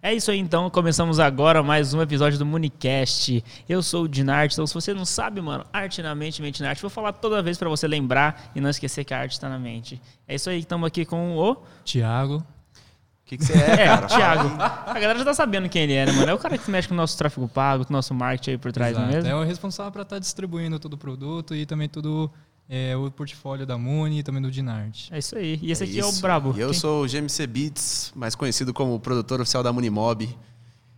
É isso aí então, começamos agora mais um episódio do Municast. Eu sou o Dinarte, então se você não sabe, mano, arte na mente, mente na arte, vou falar toda vez para você lembrar e não esquecer que a arte está na mente. É isso aí, estamos aqui com o Tiago. O que, que você é, É, cara? Thiago. A galera já tá sabendo quem ele é, né, mano? É o cara que mexe com o nosso tráfego pago, com o nosso marketing aí por trás, não é Exato. mesmo? É o responsável para estar distribuindo todo o produto e também todo é, o portfólio da Muni e também do Dinart. É isso aí. E esse aqui é, o isso. Brabo. E eu Quem- sou o GMC Beats, mais conhecido como produtor oficial da Munimob.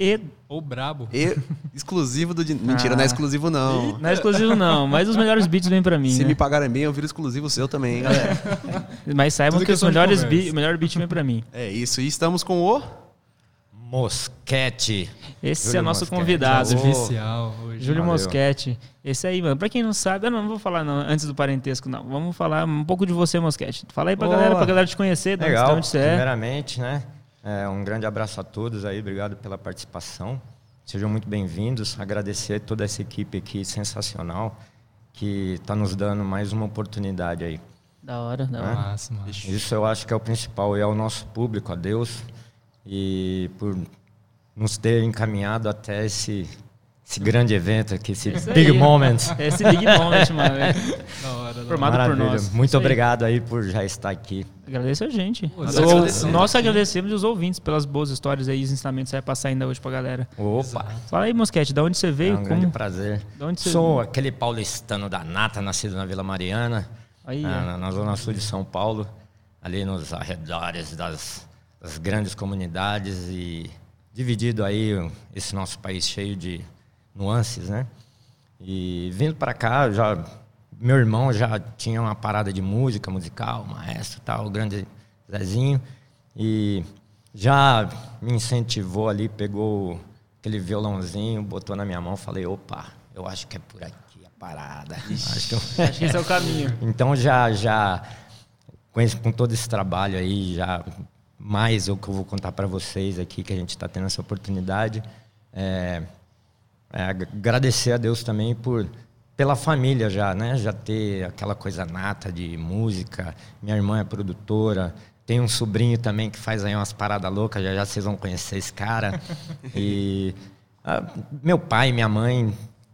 E Ou Brabo. E exclusivo do... Din- Mentira, Ah. não é exclusivo não. não é exclusivo não, mas os melhores beats vêm pra mim, Se né? me pagarem bem, eu viro exclusivo seu também, hein, galera. Mas saibam Tudo que os questão de melhores beats, o melhor beat vem pra mim. É isso, e estamos com o... Mosquete. Esse Júlio é nosso Mosquete. convidado. Oficial hoje. Júlio Valeu. Mosquete. Esse aí, mano. Pra quem não sabe, eu não, vou falar não, antes do parentesco, não. Vamos falar um pouco de você, Mosquete. Fala aí pra Boa. galera, pra galera te conhecer, de Legal. onde você é. Primeiramente, né? é, um grande abraço a todos aí, obrigado pela participação. Sejam muito bem-vindos. Agradecer toda essa equipe aqui sensacional que está nos dando mais uma oportunidade aí. Da hora, da hora. Massa. Isso eu acho que é o principal e é o nosso público, a Deus, e por nos ter encaminhado até esse, esse grande evento aqui, esse Isso big aí. moment. Esse Big Moment, mano. é Da hora, da hora. Formado por nós. Muito Isso obrigado aí por já estar aqui. Agradeço a gente. Pô, Nós, agradecemos. nós agradecemos os ouvintes pelas boas histórias aí, os ensinamentos que você vai passar ainda hoje pra galera. Opa! Fala aí, Mosquete, da onde você É veio? um grande como... prazer. De onde você- Sou aquele paulistano da nata, nascido na Vila Mariana, Aí, na, na- na zona sul de São Paulo, ali nos arredores das, das grandes comunidades e dividido aí esse nosso país cheio de nuances, né? E vindo para cá, já meu irmão já tinha uma parada de música musical, maestro, tal, o grande Zezinho, e já me incentivou ali, pegou aquele violãozinho, botou na minha mão, falei, opa, eu acho que é por aqui a parada. Acho que Acho que esse é o caminho. então já já com, esse- com todo esse trabalho aí já mais o que eu vou contar para vocês aqui que a gente está tendo essa oportunidade é, é ag- agradecer a Deus também por pela família já né? Já ter aquela coisa nata de música. Minha irmã é produtora tem um sobrinho também que faz aí umas paradas loucas já já vocês vão conhecer esse cara. E ah, meu pai minha mãe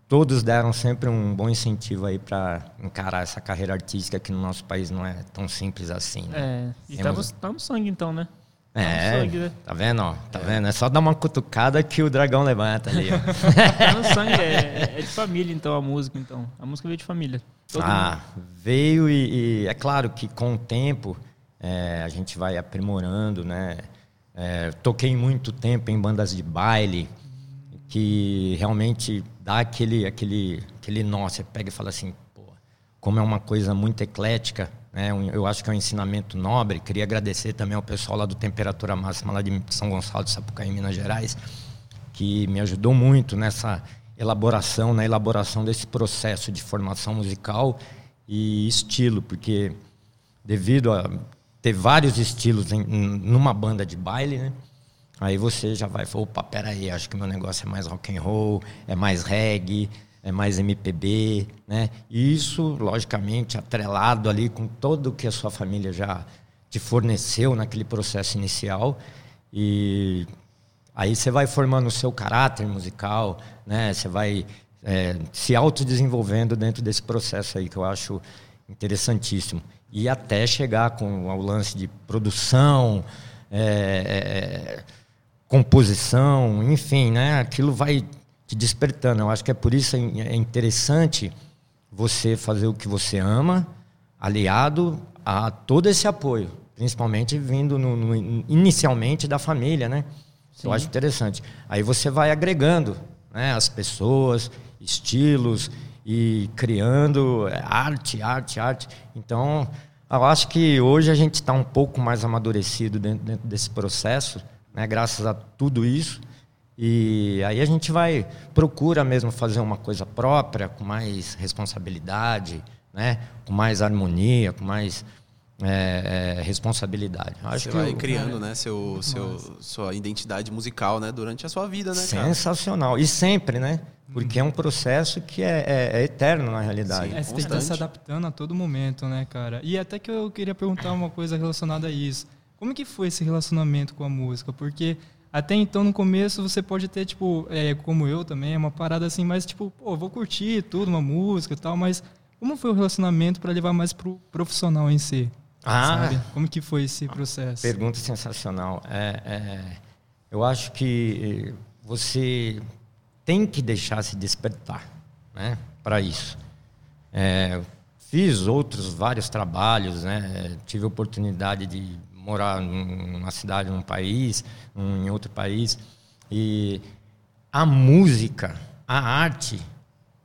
todos deram sempre um bom incentivo aí para encarar essa carreira artística que no nosso país não é tão simples assim. Né? É, e tá Temos- no, tá no sangue então, né? Tá no É, sangue, né? tá vendo? ó? Tá vendo? É só dar uma cutucada que o dragão levanta ali. ó. Tá no sangue, é, é de família então a música, então. A música veio de família. Todo ah, veio e, e é claro que com o tempo é, a gente vai aprimorando, né? É, toquei muito tempo em bandas de baile que realmente dá aquele aquele aquele nó, você pega e fala assim, pô, como é uma coisa muito eclética, né? Eu acho que é um ensinamento nobre. Queria agradecer também ao pessoal lá do Temperatura Máxima lá de São Gonçalo de Sapucaí, Minas Gerais, que me ajudou muito nessa elaboração, na elaboração desse processo de formação musical e estilo, porque devido a ter vários estilos em- numa banda de baile, né? Aí você já vai, falar, opa, peraí, acho que meu negócio é mais rock and roll, é mais reggae, é mais MPB, né? E isso, logicamente, atrelado ali com tudo que a sua família já te forneceu naquele processo inicial e Aí você vai formando o seu caráter musical, né? Você vai é, se autodesenvolvendo dentro desse processo aí que eu acho interessantíssimo. E até chegar com o lance de produção, é, é, composição, enfim, né? Aquilo vai te despertando. Eu acho que é por isso é interessante você fazer o que você ama, aliado a todo esse apoio, principalmente vindo no- no- inicialmente da família, né? Eu acho interessante. Aí você vai agregando né, as pessoas, estilos e criando é, arte, arte, arte. Então, eu acho que hoje a gente está um pouco mais amadurecido dentro, dentro desse processo, né, graças a tudo isso. E aí a gente vai procura mesmo fazer uma coisa própria, com mais responsabilidade, né, com mais harmonia, com mais é, é, responsabilidade. Eu Acho Você que vai o- criando, né, seu, seu, sua identidade musical, né, durante a sua vida, né, cara? Sensacional. E sempre, né? Porque é um processo que é, é- é eterno na realidade. Sim. É, você tem que estar se adaptando a todo momento, né, cara? E até que eu queria perguntar uma coisa relacionada a isso. Como que foi esse relacionamento com a música? Porque até então, no começo, você pode ter, tipo, é, como eu também, uma parada assim, mas tipo, pô, vou curtir tudo, uma música e tal, mas como foi o relacionamento para levar mais pro profissional em si? Ah, sabe? Como que foi esse processo? Pergunta sensacional. É, é, eu acho que você tem que deixar se despertar né, para isso. É, fiz outros vários trabalhos, né, tive oportunidade de morar numa cidade, num país, em outro país, e a música, a arte,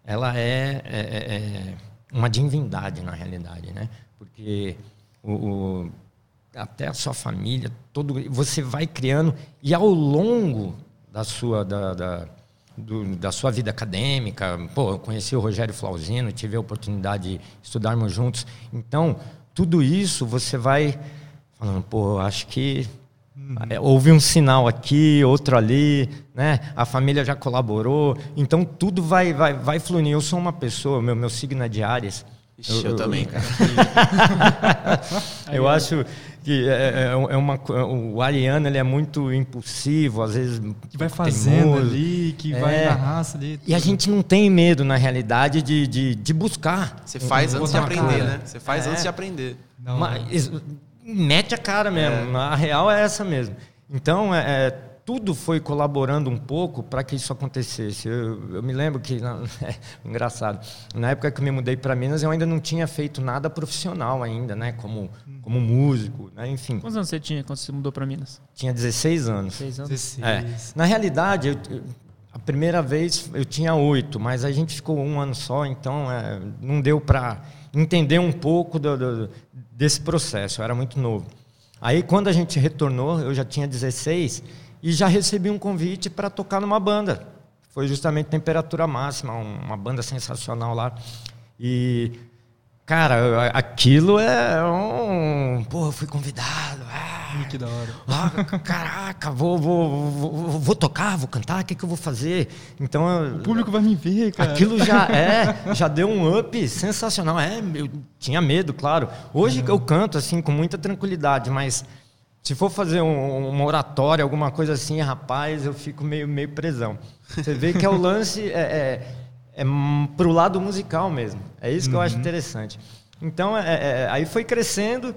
ela é, é, é, é uma divindade na realidade, né? Porque o, o, até a sua família, todo você vai criando e ao longo da sua da, da, do, da sua vida acadêmica, pô, eu conheci o Rogério Flauzino, tive a oportunidade de estudarmos juntos, então tudo isso você vai falando, pô, acho que uhum. houve um sinal aqui, outro ali, né? A família já colaborou, então tudo vai vai vai fluindo. Eu sou uma pessoa, meu meu signo é de Ares. Ixi, eu, eu, também, cara. eu acho que é, é, é uma o ariano ele é muito impulsivo às vezes que vai fazendo teimoso. ali que é, vai na raça ali tudo. e a gente não tem medo na realidade de, de, de buscar você faz antes de aprender cara. né você faz é. antes de aprender não, Mas, mete a cara mesmo. É. A real é essa mesmo. Então, é, é tudo foi colaborando um pouco para que isso acontecesse. Eu, eu me lembro que, é, engraçado, na época que eu me mudei para Minas, eu ainda não tinha feito nada profissional ainda, né? Como, como músico, né? enfim. Quantos anos você tinha quando você mudou para Minas? Tinha 16 anos. 16 anos. 16. É. Na realidade, eu, a primeira vez eu tinha oito, mas a gente ficou um ano só, então é, não deu para entender um pouco do, do, desse processo, eu era muito novo. Aí, quando a gente retornou, eu já tinha 16 e já recebi um convite para tocar numa banda. Foi justamente Temperatura Máxima, uma banda sensacional lá. E, cara, aquilo é um. Porra, fui convidado. Ah, que da hora. Ah, caraca, vou, vou, vou, vou, tocar, vou cantar, o que, que eu vou fazer? Então, o público vai me ver, cara. Aquilo já é, já deu um up sensacional. É, eu tinha medo, claro. Hoje uhum. eu canto assim com muita tranquilidade, mas se for fazer um, uma oratória, alguma coisa assim, rapaz, eu fico meio, meio presão. Você vê que é o lance é, é, é pro lado musical mesmo. É isso que uhum. eu acho uhum. interessante. Então, é, é, aí foi crescendo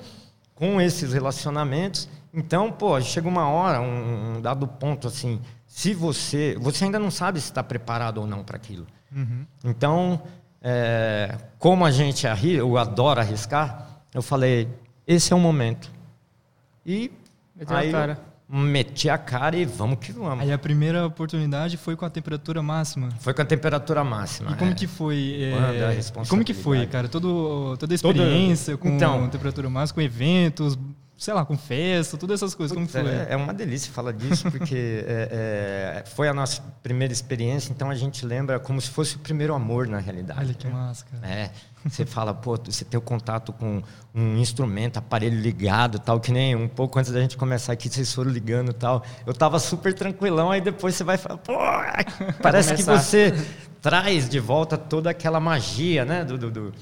com esses relacionamentos. Então, pô, chega uma hora, um, um dado ponto assim, se você, você ainda não sabe se está preparado ou não para aquilo. Uhum. Então, é, como a gente arri, eu adoro arriscar, eu falei, esse é o momento. E Meteu aí, a cara. Meti a cara e vamos que vamos. Aí a primeira oportunidade foi com a temperatura máxima? Foi com a temperatura máxima. E como é. que foi? É... Como que foi, cara? Todo, toda a experiência com então, temperatura máxima, com eventos, sei lá, com festa, todas essas coisas. Como foi? É, é uma delícia falar disso, porque é, é, foi a nossa primeira experiência, então a gente lembra como se fosse o primeiro amor, na realidade. Olha que massa, cara. É. Você fala, pô, você tem o contato com um instrumento, aparelho ligado, tal, que nem um pouco antes da gente começar aqui, vocês foram ligando tal. Eu tava super tranquilão, aí depois você vai falar, pô, parece que você traz de volta toda aquela magia, né, do, do, do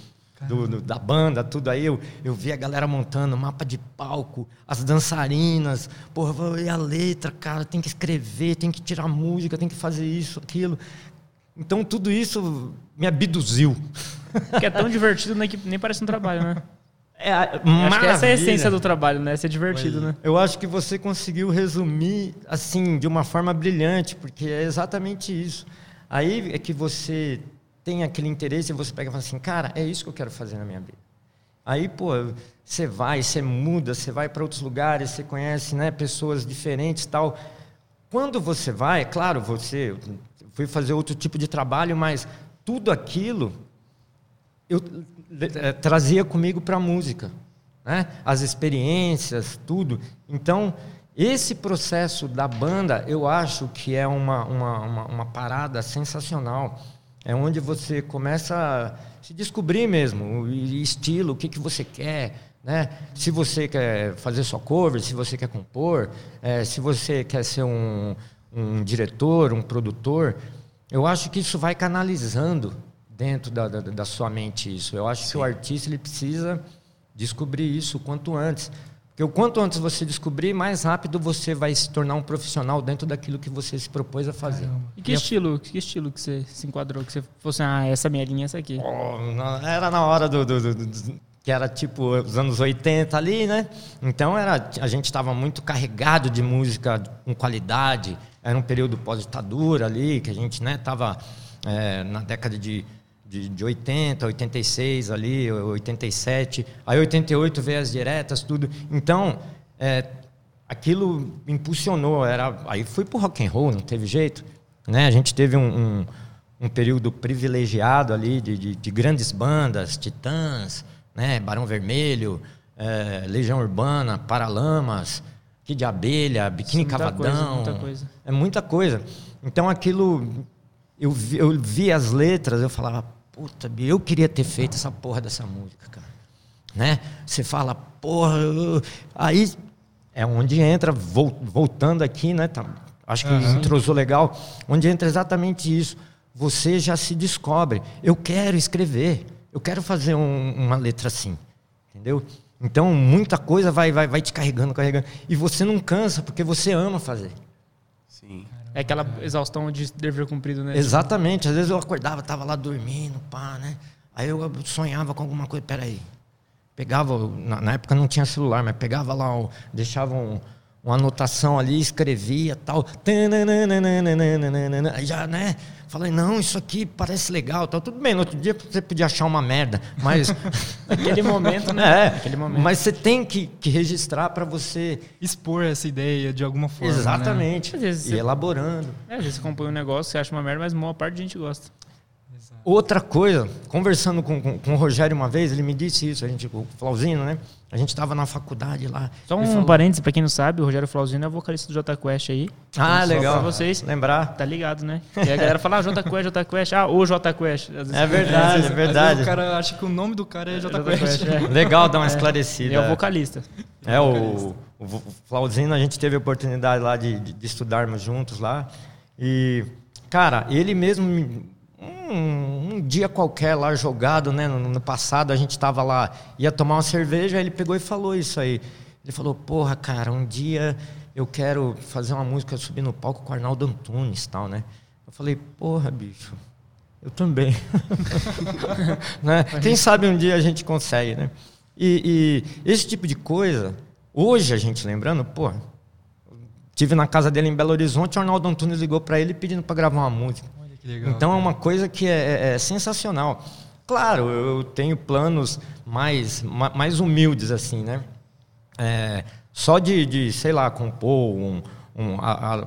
do, do, da banda, tudo aí. Eu, eu vi a galera montando mapa de palco, as dançarinas. Porra, e a letra, cara, tem que escrever, tem que tirar música, tem que fazer isso, aquilo. Então tudo isso me abduziu. Que é tão divertido nem, que nem parece um trabalho, né? É, acho que essa é a essência do trabalho, né? Ser divertido, né? Eu acho que você conseguiu resumir assim de uma forma brilhante, porque é exatamente isso. Aí é que você tem aquele interesse e você pega e fala assim, cara, é isso que eu quero fazer na minha vida. Aí, pô, você vai, você muda, você vai para outros lugares, você conhece, né, pessoas diferentes, tal. Quando você vai, é claro, você fui fazer outro tipo de trabalho, mas tudo aquilo eu é, trazia comigo para a música, né? As experiências, tudo. Então, esse processo da banda, eu acho que é uma, uma, uma, uma parada sensacional é onde você começa a se descobrir mesmo, o estilo, o que, que você quer, né? Se você quer fazer sua cover, se você quer compor, é, se você quer ser um, um diretor, um produtor, eu acho que isso vai canalizando dentro da, da, da sua mente isso. Eu acho Sim. que o artista ele precisa descobrir isso o quanto antes. Porque o quanto antes você descobrir, mais rápido você vai se tornar um profissional dentro daquilo que você se propôs a fazer. E que estilo, que estilo que você se enquadrou? Que você fosse, ah, essa minha linha, essa aqui. Oh, era na hora do, do- do- do- que era tipo os anos 80 ali, né? Então era a gente estava muito carregado de música com qualidade. Era um período pós-ditadura ali que a gente, né, tava é, na década de, de, de 80, 86 ali, 87. Aí 88 veio as diretas, tudo. Então é, aquilo impulsionou. Era, aí fui pro rock and roll, não teve jeito, né? A gente teve um, um, um período privilegiado ali de, de, de grandes bandas, Titãs, né? Barão Vermelho, eh, Legião Urbana, Paralamas, Kid de Abelha, Biquíni Muita Cavadão. coisa, muita coisa. É muita coisa. Então aquilo eu vi, eu vi as letras, eu falava, puta, eu queria ter feito essa porra dessa música, cara. Né? Você fala, porra, aí é onde entra, vol- voltando aqui, né? tá- acho que entrosou legal, onde entra exatamente isso. Você já se descobre. Eu quero escrever, eu quero fazer um- uma letra assim, entendeu? Então muita coisa vai, vai, vai te carregando, carregando. E você não cansa, porque você ama fazer. Sim. É aquela exaustão de dever cumprido, né? Exatamente. Às vezes eu acordava, tava lá dormindo, pá, né? Aí eu sonhava com alguma coisa, peraí. Pegava, na, na época não tinha celular, mas pegava lá, deixava um- uma anotação ali, escrevia tal. Já, né? Falei, não, isso aqui parece legal, tal. Tudo bem, no outro dia você podia achar uma merda, mas. Naquele momento, né? é, Naquele momento. mas você tem que, que registrar para você. Expor essa ideia de alguma forma. né? Exatamente. Vezes E elaborando. É, às vezes você compõe um negócio, você acha uma merda, mas a maior parte da gente gosta. Outra coisa, conversando com, com, com o Rogério uma vez, ele me disse isso, a gente, o Flauzino, né? A gente estava na faculdade lá. Só um falou- parênteses, pra quem não sabe, o Rogério Flauzino é o vocalista do Jota Quest aí. Ah, Só legal. Pra vocês. Lembrar. Tá ligado, né? E a galera fala, ah, Jota Quest, Jota Quest. Ah, o Jota Quest. Vezes- É verdade, é vezes verdade. o cara acha que o nome do cara é Jota Quest. Quest, é. Legal dar uma Ele esclarecida. é o vocalista. É, o, o o Flauzino, a gente teve a oportunidade lá de, de, de estudarmos juntos lá. E, cara, ele mesmo, me- um, dia qualquer lá jogado, né? No, no passado, a gente estava lá, ia tomar uma cerveja, aí ele pegou e falou isso aí. Ele falou, porra, cara, um dia eu quero fazer uma música, subir no palco com o Arnaldo Antunes e tal, né? Eu falei, porra, bicho, eu também. né? Quem sabe um dia a gente consegue, né? E, e esse tipo de coisa, hoje a gente lembrando, pô, tive na casa dele em Belo Horizonte, o Arnaldo Antunes ligou para ele pedindo para gravar uma música. Legal. Então é uma coisa que é, é- é sensacional. Claro, eu tenho planos mais, ma- mais humildes assim, né? É, só de, de, sei lá, compor, um, um- a- a-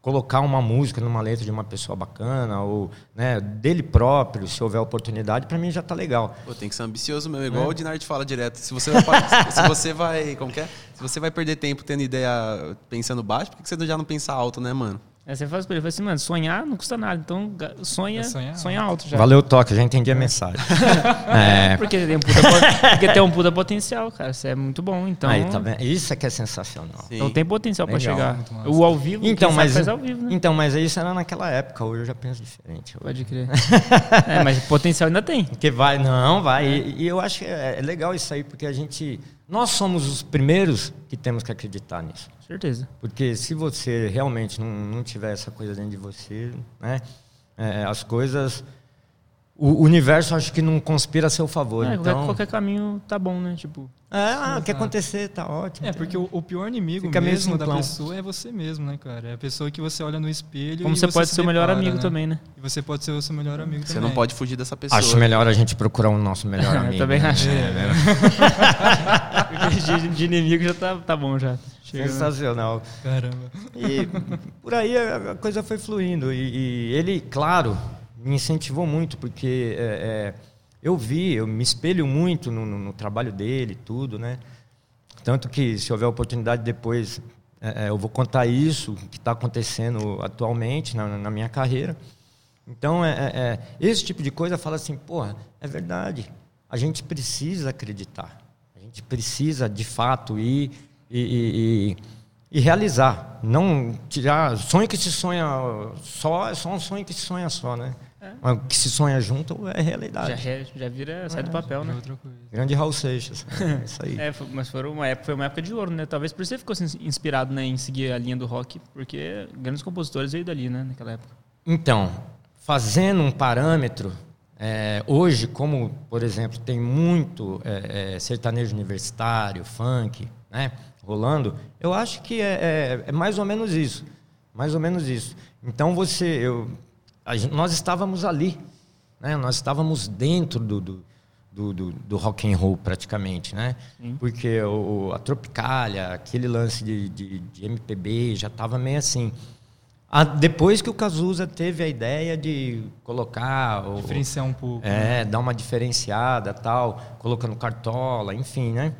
colocar uma música numa letra de uma pessoa bacana ou né, dele próprio, se houver oportunidade, para mim já tá legal. Pô, tem que ser ambicioso mesmo, igual o Dinard fala direto. Se você vai, se você vai, como que é? Se você vai perder tempo tendo ideia pensando baixo, por que você já não pensa alto, né, mano? Aí você faz pra ele, fala assim, mano, sonhar não custa nada. Então sonha, É sonhar sonha alto já. Valeu o toque, já entendi a mensagem. é, Porque tem um puta, po- porque tem um puta potencial, cara. Isso é muito bom. Então, aí, tá vendo? Isso é que é sensacional. Sim. então tem potencial pra Legal, chegar. O ao vivo, Então, mas, faz ao vivo, né? então, mas isso era naquela época, hoje eu já penso diferente. Hoje. Pode crer. é, mas potencial ainda tem. Porque vai, não, vai. E, e eu acho que é, é legal isso aí, porque a gente. Nós somos os primeiros que temos que acreditar nisso. Certeza. Porque se você realmente não, não tiver essa coisa dentro de você, né? é, as coisas. O universo acho que não conspira a seu favor. É, então, qualquer, caminho tá bom, né? Tipo, é, ah, o que acontecer, tá ótimo. É, porque o, o pior inimigo Fica mesmo da pessoa é você mesmo, né, cara? É a pessoa que você olha no espelho como e você pode se ser o melhor amigo né? também, né? E você pode ser o seu melhor amigo Você também. não pode fugir dessa pessoa. Acho melhor a gente procurar o nosso melhor Eu amigo. também né? acho. É, Porque de, de inimigo já tá, tá bom já. Chega, né? Sensacional. Caramba. E por aí a a coisa foi fluindo. E, e ele, claro, me incentivou muito, porque é, é, eu vi, eu me espelho muito no, no- no trabalho dele, tudo, né? Tanto que, se houver oportunidade depois, é, é, eu vou contar isso que está acontecendo atualmente na, na minha carreira. Então, é, é, é, esse tipo de coisa fala assim, porra, é verdade. A gente precisa acreditar. A gente precisa, de fato, ir e, e- e- e realizar. Não tirar. Sonho que se sonha só, é só um sonho que se sonha só, né? Mas o que se sonha junto é Já, realidade. re- já vira, sai do papel, É né? outra coisa. Grande Raul Seixas. É isso aí. É, mas foi uma, época, foi uma época de ouro, né? Talvez por isso você ficou assim, inspirado né, em seguir a linha do rock, porque grandes compositores veio dali, né? Naquela época. Então, fazendo um parâmetro, é, hoje, como, por exemplo, tem muito é, é, sertanejo universitário, funk, né, rolando, eu acho que é, é- é mais ou menos isso. Mais ou menos isso. Então, você, eu, nós estávamos ali, né, nós estávamos dentro do, do, do, do- do rock and roll praticamente, né? Porque o, a Tropicália, aquele lance de, de, de MPB já estava meio assim. Ah, depois que o Cazuza teve a ideia de colocar o, Diferenciar um pouco. né? é, dar uma diferenciada tal, colocando cartola, enfim, né?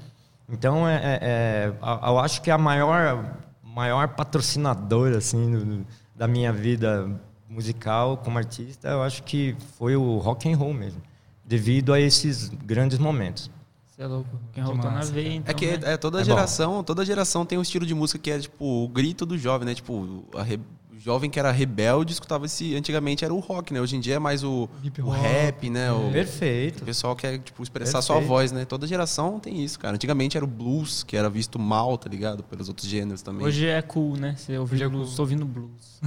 Então, é, é- é, a- eu acho que a maior, maior patrocinadora assim, do- da minha vida musical como artista, eu acho que foi o rock and roll mesmo, devido a esses grandes momentos. Você é louco. Quem Que rolou na veia, então. É que né? é, toda É bom. geração, toda geração tem um estilo de música que é tipo o grito do jovem, né? Tipo, a re- jovem que era rebelde escutava esse. Antigamente era o rock, né? Hoje em dia é mais o, o rap, né? O, o Perfeito. pessoal quer tipo, expressar sua Perfeito. voz, né? Toda geração tem isso, cara. Antigamente era o blues, que era visto mal, tá ligado? Pelos outros gêneros também. Hoje é cool, né? Você ouve Hoje é blues, cool. tô ouvindo blues.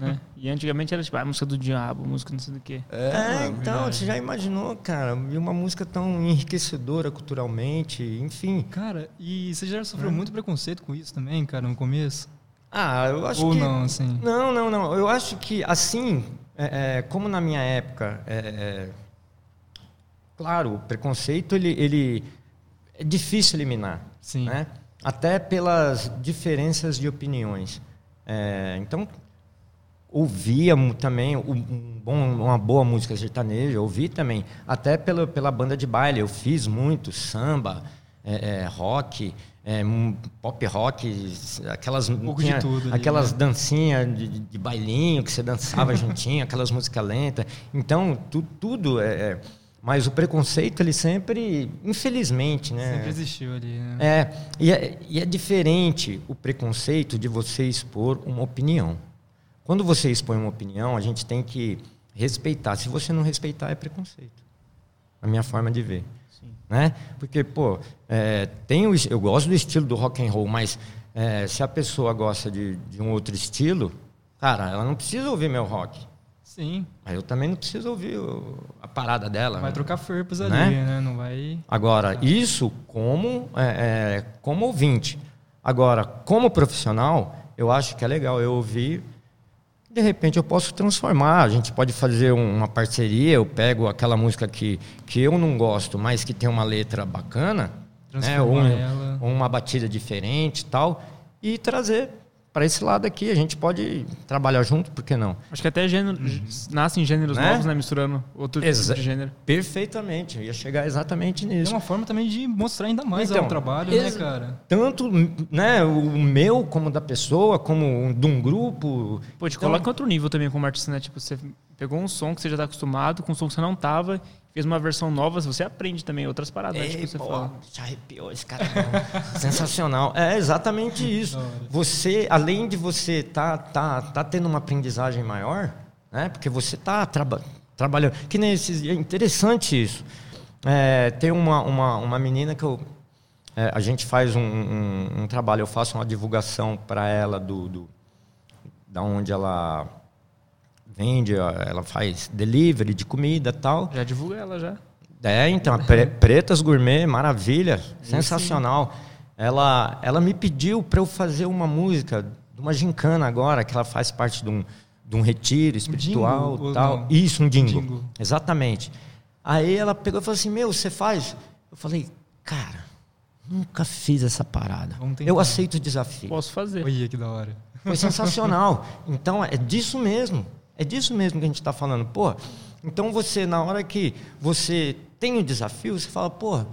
né? E antigamente era tipo, ah, música do diabo, música não sei do quê. é, É, então, verdade. você já imaginou, cara, e uma música tão enriquecedora culturalmente, enfim. Cara, e você já sofreu muito preconceito com isso também, cara, no começo? Ah, eu acho Ou que não, assim? Não, não, não. Eu acho que assim, é, é, como na minha época, é, é, claro, o preconceito ele, ele é difícil eliminar, Sim. né? Até pelas diferenças de opiniões. É, então ouvia também um bom, uma boa música sertaneja, ouvi também, até pela, pela banda de baile. Eu fiz muito samba, é, rock, é, pop rock, aquelas, Um pouco de tudo aquelas né? dancinhas de, de- de bailinho que você dançava juntinho, aquelas músicas lentas. Então, tu, tudo é, é. Mas o preconceito, ele sempre, infelizmente, né? Sempre existiu ali, né? É e, é, e é diferente o preconceito de você expor uma opinião. Quando você expõe uma opinião, a gente tem que respeitar. Se você não respeitar, é preconceito. A minha forma de ver. Né? Porque, pô, é, tem o, eu gosto do estilo do rock and roll, mas é, se a pessoa gosta de, de um outro estilo, cara, ela não precisa ouvir meu rock. Sim. Mas eu também não preciso ouvir o- a parada dela. Vai né? trocar ferpos ali, Né? né? Não vai. Agora, isso como, é, é, como ouvinte. Agora, como profissional, eu acho que é legal eu ouvir. De repente eu posso transformar. A gente pode fazer um- uma parceria. Eu pego aquela música que, que eu não gosto, mas que tem uma letra bacana, né? ou, um- ou uma batida diferente e tal, e trazer para esse lado aqui. A gente pode trabalhar junto, por que não? Acho que até gênero, nascem gêneros Né? novos, né? Misturando outro Exa- tipo de gênero. Perfeitamente. Eu ia chegar exatamente É nisso. uma forma também de mostrar ainda mais Então, o trabalho, né, cara? tanto né, o meu como da pessoa, como um- de um grupo. Pô, te Então- coloca em outro nível também como artista, né? Tipo, você pegou um som que você já tá acostumado, com um som que você não tava, fez uma versão nova, você aprende também outras paradas, né? Ei, Tipo, você pô, fala. já arrepiou esse cara. Sensacional. É exatamente isso. Você, além de você tá, tá, tá tendo uma aprendizagem maior, né? Porque você tá traba trabalhando. Que nem esses, é interessante isso. É, tem uma, uma, uma menina que eu, é, a gente faz um, um, um trabalho, eu faço uma divulgação para ela do, do da onde ela vende, ela faz delivery de comida e tal. Já divulga ela já. É, então, a Pre- Pretas Gourmet, maravilha, sensacional. Ela, ela me pediu para eu fazer uma música de uma gincana agora, que ela faz parte de um, de um retiro espiritual jingle ou tal. não? Isso, um jingle. Jingle. Exatamente. Aí ela pegou e falou assim: Meu, você faz? Eu falei, cara, nunca fiz essa parada. Eu aceito o desafio. Posso fazer. Olha que da hora. Foi sensacional. Então, é disso mesmo. É disso mesmo que a gente está falando. Pô, então você, na hora que você tem o desafio, você fala, pô,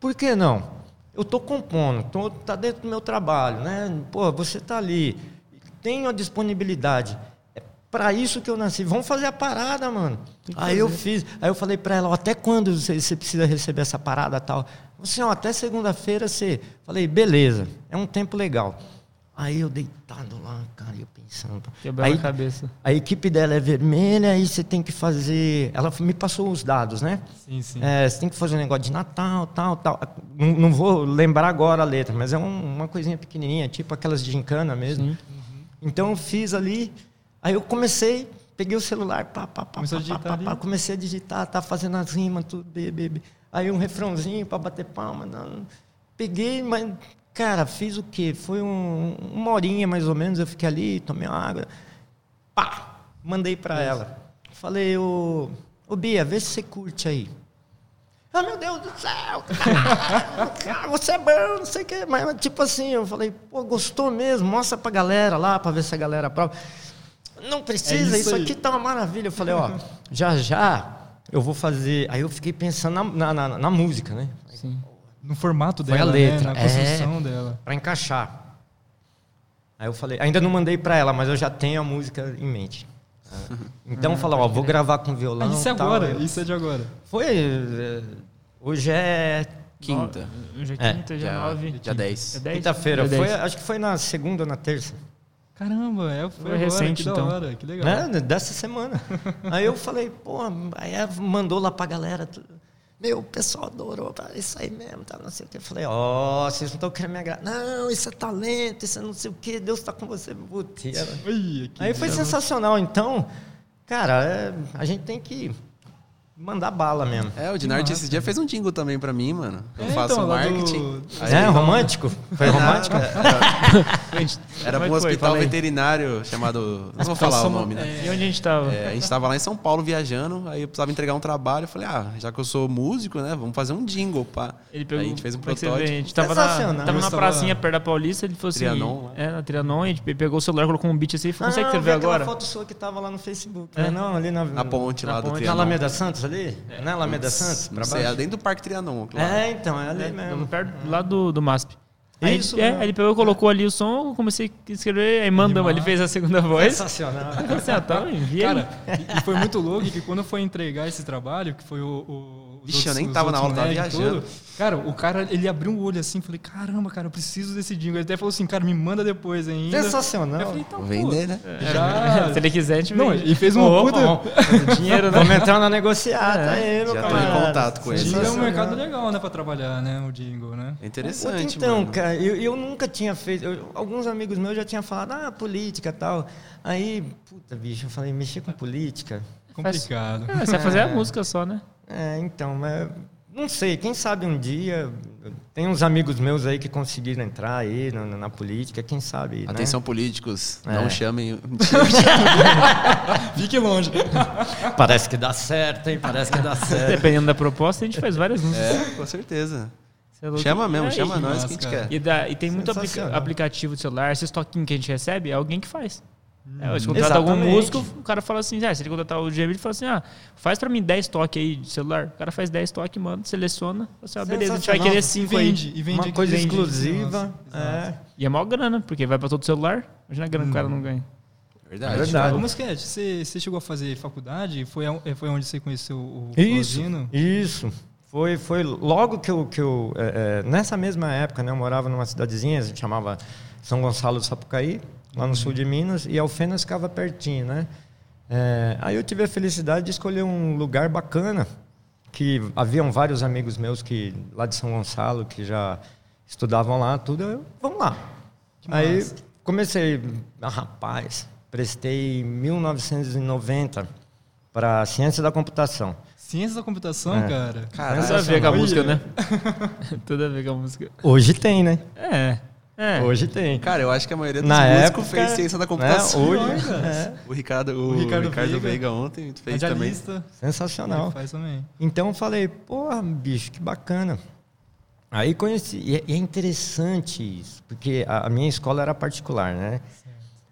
por que não? Eu estou compondo, tô, tá dentro do meu trabalho, né? Pô, você está ali, tenho a disponibilidade. É para isso que eu nasci. Vamos fazer a parada, mano. Aí eu fiz. Aí eu falei para ela, até quando você, você precisa receber essa parada tal? Você, ó, até segunda-feira você. Falei, beleza, é um tempo legal. Aí eu deitado lá, cara, eu pensando. Quebrando Aí a cabeça. a equipe dela é vermelha, aí você tem que fazer. Ela me passou os dados, né? Sim, sim. É, você tem que fazer um negócio de Natal, tal, tal. Não, não vou lembrar agora a letra, mas é um- uma coisinha pequenininha, tipo aquelas de gincana mesmo. Então eu fiz ali, aí eu comecei, peguei o celular, pá, pá, pá, Começou a pá, digitar pá, pá, comecei a digitar, tá fazendo as rimas, tudo, bê, bê, bê. Aí um refrãozinho para bater palma. não. Peguei, mas, cara, fiz o quê? Foi um- uma horinha mais ou menos, eu fiquei ali, tomei uma água. Pá! Mandei para ela. Falei, ô, ô Bia, vê se você curte aí. Ah, meu Deus do céu! Cara, você é bom, não sei o quê. Mas, tipo assim, eu falei, pô, gostou mesmo? Mostra pra galera lá, pra ver se a galera aprova. Não precisa, É isso isso, aqui tá uma maravilha. Eu falei, ó, já já eu vou fazer. Aí eu fiquei pensando na, na, na- na música, né? Sim. No formato Foi dela, a letra, né? é. Na construção dela. Pra encaixar. Aí eu falei, ainda não mandei pra ela, mas eu já tenho a música em mente. Então eu falei, ó, vou gravar com Ah, violão. isso é tal. agora, Eu- isso é de agora. Foi. eh, Hoje é Quinta. Hoje é É. quinta, dia Dia, 9. dia 10. É 10? quinta-feira. É 10. Foi, acho que foi na segunda ou na terça. Caramba, é, foi, Foi agora, recente, que então. da hora, que legal. né, dessa semana. aí eu falei, pô, aí mandou lá pra galera. tudo. Meu, o pessoal adorou, isso aí mesmo, tá, não sei o que. Eu falei, ó, vocês não estão querendo me agradar. Não, isso é talento, isso é não sei o que, Deus tá com você. Que Aí foi sensacional. Então, cara, é, a gente tem que mandar bala mesmo. É, o Dinarte esse dia fez um jingle também pra mim, mano. Eu É, faço então, lá do- marketing. Aí É, romântico? Foi romântico? Era é pra um que foi? hospital aí. veterinário chamado. Não vou falar o nome, né? E onde a gente tava? É, a gente tava lá em São Paulo viajando, aí eu precisava entregar um trabalho. Eu falei, ah, já que eu sou músico, né? Vamos fazer um jingle, pá. Ele pegou, Aí a gente fez um é que você vê? protótipo. A gente tava na, tava na pracinha perto da Paulista, ele falou assim... Trianon, lá. É, na Trianon, a gente pegou o celular, colocou um beat assim e falou, consegue Ah, escrever eu vi aquela agora? foto sua que tava lá no Facebook. É. né? Não, ali na, Na ponte Na lá do ponte. Na Trianon. Alameda Santos ali? Não é Alameda Santos? Não sei, é dentro do Parque Trianon. Claro. É, então, é ali É, mesmo. perto, lá do, do MASP. Aí, Isso ele, é, ele pegou, colocou ali o som, eu comecei a escrever, aí mandamos, ele fez a segunda voz. Sensacional. Envia Cara, e, foi muito louco que quando fui entregar esse trabalho, que foi o. o Vixe, eu nem tava na aula, tava viajando. Cara, o cara, ele abriu o olho assim, falei, caramba, cara, eu preciso desse jingle. Ele até falou assim, cara, me manda depois ainda. Sensacional. Eu falei, então, vender, né? Já. Se ele quiser, a gente Não, vende. e fez uma Ô, puta. ó, dinheiro, né? Vamos entrar na negociata aí, meu Já tô em contato com ele. Jingle é um mercado legal, né, pra trabalhar, né, o jingle, né? É interessante, então, mano. cara, eu, eu nunca tinha feito. eu- alguns amigos meus já tinham falado, ah, política e tal. Aí, puta, bicho, eu falei, mexer com política. Complicado. Ah, você vai fazer a música só, né? É, então, mas não sei, quem sabe um dia. Tem uns amigos meus aí que conseguiram entrar aí na, na política, quem sabe. né? Atenção, políticos. É. Não chamem. Fique longe. Parece que dá certo, hein? Parece que dá certo. Dependendo da proposta, a gente faz várias músicas. É, com certeza. É. Chama mesmo, É, chama nós massa, que a gente quer. E, dá- e tem muito aplica- aplicativo de celular, esses toquinhos que a gente recebe, é alguém que faz. É, se contrata algum Exatamente. músico, o cara fala assim, ah, se ele contratar o GM, ele fala assim, ah, faz pra mim 10 toques aí de celular. O cara faz 10 toques, manda, seleciona. Fala assim, ah, beleza, a gente vai querer E 5 aí. vende, e vende Uma coisa vende. exclusiva. Nossa, é. E é maior grana, porque vai pra todo celular. Imagina a grana que o Hum. cara não ganha. Verdade. É verdade. Ô, Mosquete, você, você chegou a fazer faculdade? Foi, é, foi onde você conheceu o Isso, isso. Foi, foi logo que eu, que eu é, é, nessa mesma época, né, eu morava numa cidadezinha, a gente chamava São Gonçalo do Sapucaí, lá no sul de Minas, e Alfenas ficava pertinho, né? É, aí eu tive a felicidade de escolher um lugar bacana, que haviam vários amigos meus que lá de São Gonçalo que já estudavam lá, tudo, eu, vamos lá. Que Aí massa. comecei, ah, rapaz, prestei em 1990 para ciência da computação. Ciência da computação, É. cara. Caralho, Tudo a ver com a música, né? Tudo a ver com a música. Hoje tem, né? É. É. Hoje tem. Cara, eu acho que a maioria dos Na músicos época, fez ciência da computação. né, hoje, é, O Ricardo, o, O Ricardo Ricardo, Veiga. Veiga. ontem fez também. Sensacional. Ele faz também. Então eu falei, porra, bicho, que bacana. Aí conheci, e é, é interessante isso, porque a, a minha escola era particular, né?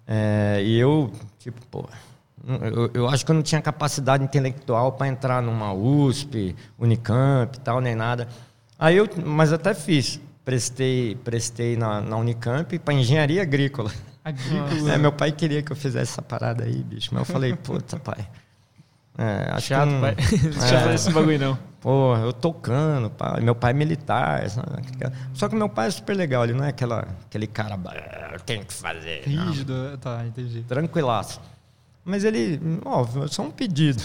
É, e eu, tipo, pô, eu, eu acho que eu não tinha capacidade intelectual para entrar numa USP, Unicamp e tal, nem nada. Aí eu, mas até fiz, prestei, prestei na, na Unicamp para engenharia agrícola. Agrícola. É, meu pai queria que eu fizesse essa parada aí, bicho, mas eu falei, puta, pai. É, acho Chato, não- pai. Não fazer esse bagulho, não. Pô, eu tocando, pá. meu pai é militar. sabe? Só que meu pai é super legal, ele não é aquela, aquele cara, "Ah, tem que fazer. não." Rígido, tá, entendi. tranquilaço. Mas ele, ó, só um pedido.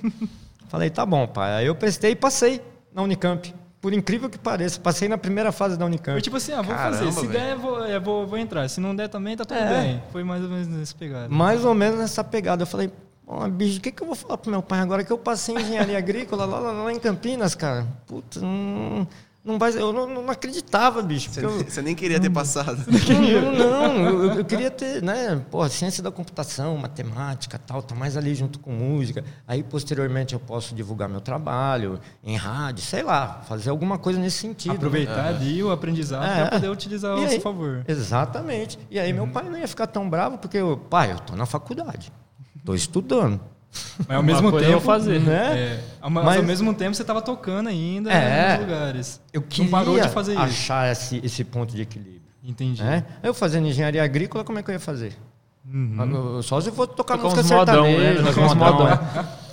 Falei, tá bom, pai. Aí eu prestei e passei na Unicamp. Por incrível que pareça, passei na primeira fase da Unicamp. Foi tipo assim, ah, vou Caramba, fazer. Se velho. der, vou, é, vou, vou entrar. Se não der também, tá tudo É. bem. Foi mais ou menos nesse pegado. Mais ou menos nessa pegada. Eu falei, Pô, bicho, o que, que eu vou falar pro meu pai agora que eu passei em engenharia agrícola lá, lá, lá em Campinas, cara? Puta, não, não vai, eu não, não acreditava, bicho. Você, eu- você nem queria ter passado. Não, não, eu, eu queria ter, né, pô, ciência da computação, matemática, tal, tá mais ali junto com música. Aí, posteriormente, eu posso divulgar meu trabalho em rádio, sei lá, fazer alguma coisa nesse sentido. Aproveitar ali o aprendizado É. para poder utilizar E ao aí- seu favor. Exatamente. E aí, meu pai não ia ficar tão bravo, porque, eu, pai, eu tô na faculdade, tô estudando. Mas ao mesmo eu tempo, fazer. Né? É, ao, mas Mas- ao mesmo tempo você estava tocando ainda É. nos lugares. Eu não queria parou de fazer isso. achar esse, esse ponto de equilíbrio. Entendi. Né? Eu fazendo engenharia agrícola, como é que eu ia fazer? Uhum. Eu- Só se eu for tocar Tocar música né? sertaneja, Tocar uns modão. modão.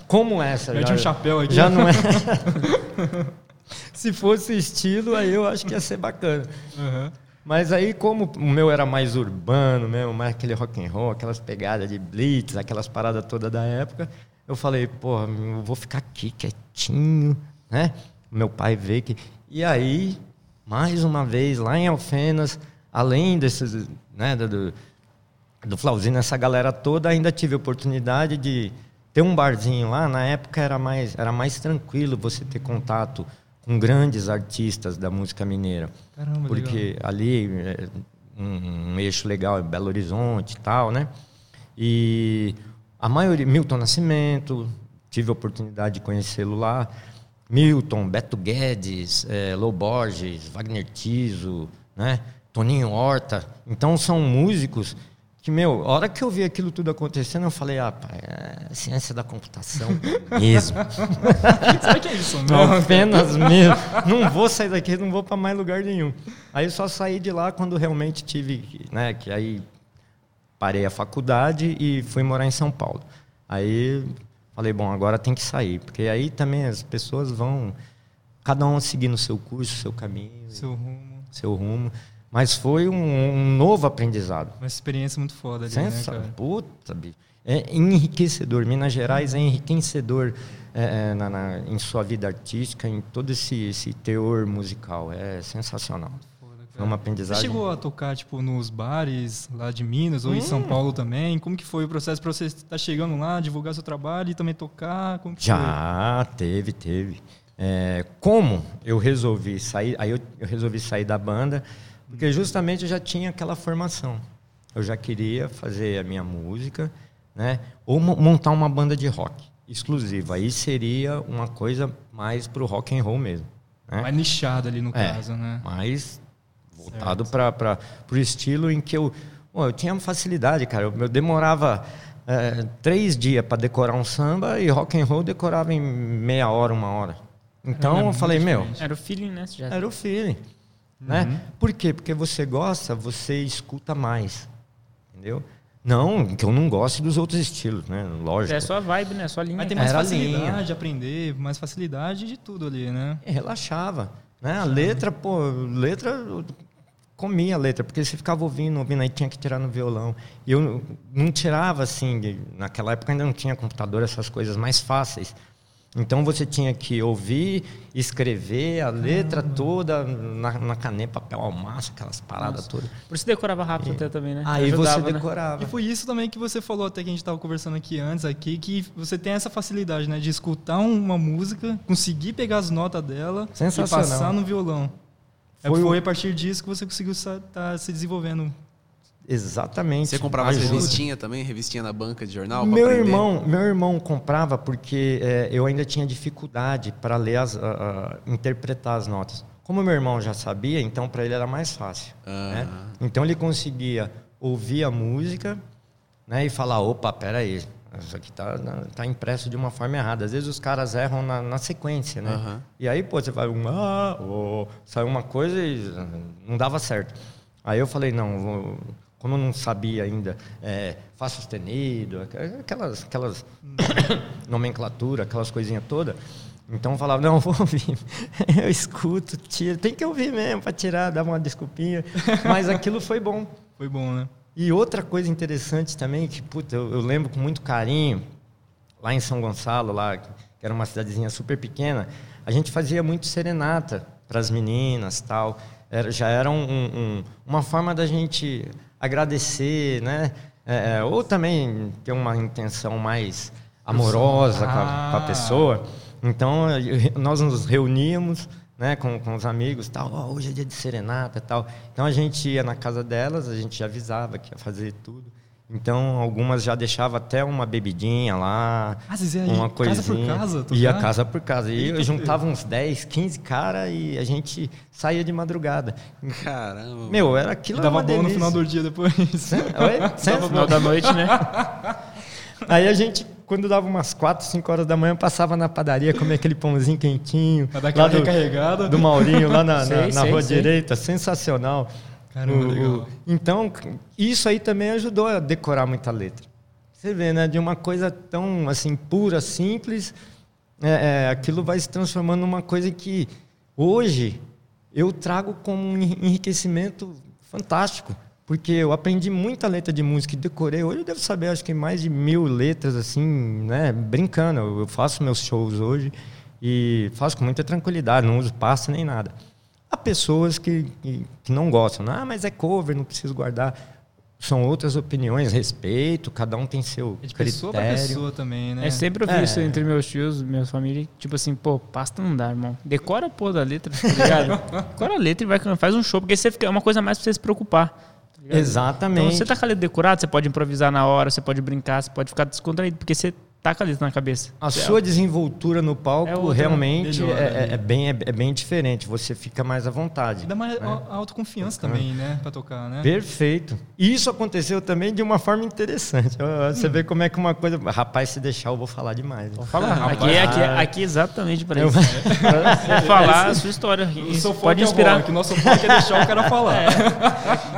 Como essa? Mete um chapéu aqui. Já não é. se fosse estilo, aí eu acho que ia ser bacana. Uhum. Mas aí, como o meu era mais urbano mesmo, mais aquele rock and roll, aquelas pegadas de blitz, aquelas paradas todas da época, eu falei, pô, eu vou ficar aqui quietinho, né? Meu pai vê que. E aí, mais uma vez, lá em Alfenas, além desses, né, do, do, do Flauzino, essa galera toda, ainda tive a oportunidade de ter um barzinho lá. Na época era mais, era mais tranquilo você ter contato com grandes artistas da música mineira. Caramba, Porque ali é um, um eixo legal é Belo Horizonte e tal, né? E a maioria, Milton Nascimento, tive a oportunidade de conhecê-lo lá. Milton, Beto Guedes, eh, Lô Borges, Wagner Tiso, né? Toninho Horta. Então são músicos que, meu, a hora que eu vi aquilo tudo acontecendo, eu falei, ah, pai, é ciência da computação mesmo. Será que é isso? Não, Não. apenas mesmo. Não vou sair daqui, não vou para mais lugar nenhum. Aí eu só saí de lá quando realmente tive, que- né, que aí parei a faculdade e fui morar em São Paulo. Aí falei, bom, agora tem que sair, porque aí também as pessoas vão cada um seguindo o seu curso, o seu caminho, Seu rumo. seu rumo. Mas foi um, um novo aprendizado. Uma experiência muito foda ali, né, Sensa... cara? Puta, bicho. É enriquecedor. Minas Gerais é enriquecedor é, é, na, na- em sua vida artística, em todo esse, esse teor musical. É sensacional. Foi uma Você aprendizagem. chegou a tocar, tipo, nos bares lá de Minas ou em São Hum. Paulo também? Como que foi o processo para você estar chegando lá, divulgar seu trabalho e também tocar? Já teve, teve. É, como eu resolvi sair, aí eu, eu resolvi sair da banda, porque justamente eu já tinha aquela formação. Eu já queria fazer a minha música, né? Ou mo- montar uma banda de rock exclusiva. Aí seria uma coisa mais pro rock and roll mesmo. Né? Mais nichado ali no É. caso, né? mais voltado para o estilo em que eu, pô, eu tinha facilidade, cara. Eu, eu demorava é, três dias para decorar um samba e rock and roll decorava em meia hora, uma hora. Então é eu falei, meu, diferente. Era o feeling, né? Já- era o feeling. Né? Por quê? Porque você gosta, você escuta mais. Entendeu? Não que eu não goste dos outros estilos, né? Lógico. É sua vibe, né? Sua linha. Mas tem mais Era facilidade linha. de aprender, mais facilidade de tudo ali, né? E relaxava. Né? A letra, pô, letra, eu comia a letra, porque você ficava ouvindo, ouvindo, aí tinha que tirar no violão. E eu não tirava assim, naquela época ainda não tinha computador, essas coisas mais fáceis. Então você tinha que ouvir, escrever a letra toda na, na caneta, papel ao maço, aquelas paradas todas. Por isso decorava rápido até também, né? Aí você Ajudava, né? decorava. E foi isso também que você falou até que a gente estava conversando aqui antes, aqui, que você tem essa facilidade, né? De escutar uma música, conseguir pegar as notas dela e passar no violão. É, Foi Foi, o- a partir disso que você conseguiu estar se desenvolvendo. Exatamente. Você comprava as Ajuda. revistinha também? Revistinha na banca de jornal? Meu irmão, meu irmão comprava porque é, eu ainda tinha dificuldade para ler as, a- a- interpretar as notas. Como meu irmão já sabia, então para ele era mais fácil. Ah. né? Então ele conseguia ouvir a música né, e falar, opa, peraí, isso aqui tá, tá impresso de uma forma errada. Às vezes os caras erram na, na sequência, né? Aham. E aí, pô, você vai um ah, oh, sai uma coisa e não dava certo. Aí eu falei, não, vou- como eu não sabia ainda, é, Fá sustenido, aquelas, aquelas nomenclatura, aquelas coisinhas todas, Então eu falava, não, vou ouvir. Eu escuto, tiro. Tem que ouvir mesmo para tirar, dar uma desculpinha. Mas aquilo foi bom. Foi bom, né? E outra coisa interessante também, que puta, eu, eu lembro com muito carinho, lá em São Gonçalo, lá, que era uma cidadezinha super pequena, a gente fazia muito serenata para as meninas tal. Era, já era um, um, uma forma da gente agradecer, né? É, ou também ter uma intenção mais amorosa com a, com a pessoa. Então, nós nos reuníamos né, com, com os amigos, tal, oh, hoje é dia de serenata tal. Então, a gente ia na casa delas, a gente avisava que ia fazer tudo. Então, algumas já deixava até uma bebidinha lá, Ah, vocês iam uma casa coisinha. por casa tocar? Ia casa por casa. E eu juntava uns 10, 15 caras e a gente saía de madrugada. Caramba. Meu, era aquilo E era dava uma bom no final do dia depois. Oi? No Sempre? final da noite, né? Aí a gente, quando dava umas 4, 5 horas da manhã, passava na padaria, comia aquele pãozinho quentinho. Pra dar aquela lá do, recarregada. do Maurinho, lá na, na- Sei, na sei, rua sei. direita, sensacional. Caramba, O- legal. então, isso aí também ajudou a decorar muita letra. Você vê, né? De uma coisa tão assim pura, simples, é, é, aquilo vai se transformando numa coisa que hoje eu trago como um enriquecimento fantástico. Porque eu aprendi muita letra de música e decorei. Hoje eu devo saber, acho que mais de mil letras, assim, né? Brincando. Eu faço meus shows hoje e faço com muita tranquilidade, não uso pasta nem nada. Há pessoas que, que, que não gostam. Ah, mas é cover, não preciso guardar. São outras opiniões, respeito, cada um tem seu É de critério. pessoa pra pessoa também, né? É sempre eu vi É. isso entre meus tios, minha família, tipo assim, pô, pasta não dá, irmão. Decora a porra da letra, tá ligado? Decora a letra e vai faz um show, porque você fica, é uma coisa mais pra você se preocupar. tá? Exatamente. Então você tá com a letra decorada, você pode improvisar na hora, você pode brincar, você pode ficar descontraído, porque você tá com a letra na cabeça. A Você- sua desenvoltura no palco É outra, realmente melhor, é, né? é- é bem, é, é bem diferente. Você fica mais à vontade. E dá mais né? a- autoconfiança também, né? Pra tocar, né? Perfeito. E isso aconteceu também de uma forma interessante. Você vê como é que uma coisa. Rapaz, se deixar, eu vou falar demais. né? Fala, aqui, aqui, aqui exatamente pra Eu- isso. Você falar a sua história. Isso pode inspirar, Que o nosso foco é deixar o cara falar.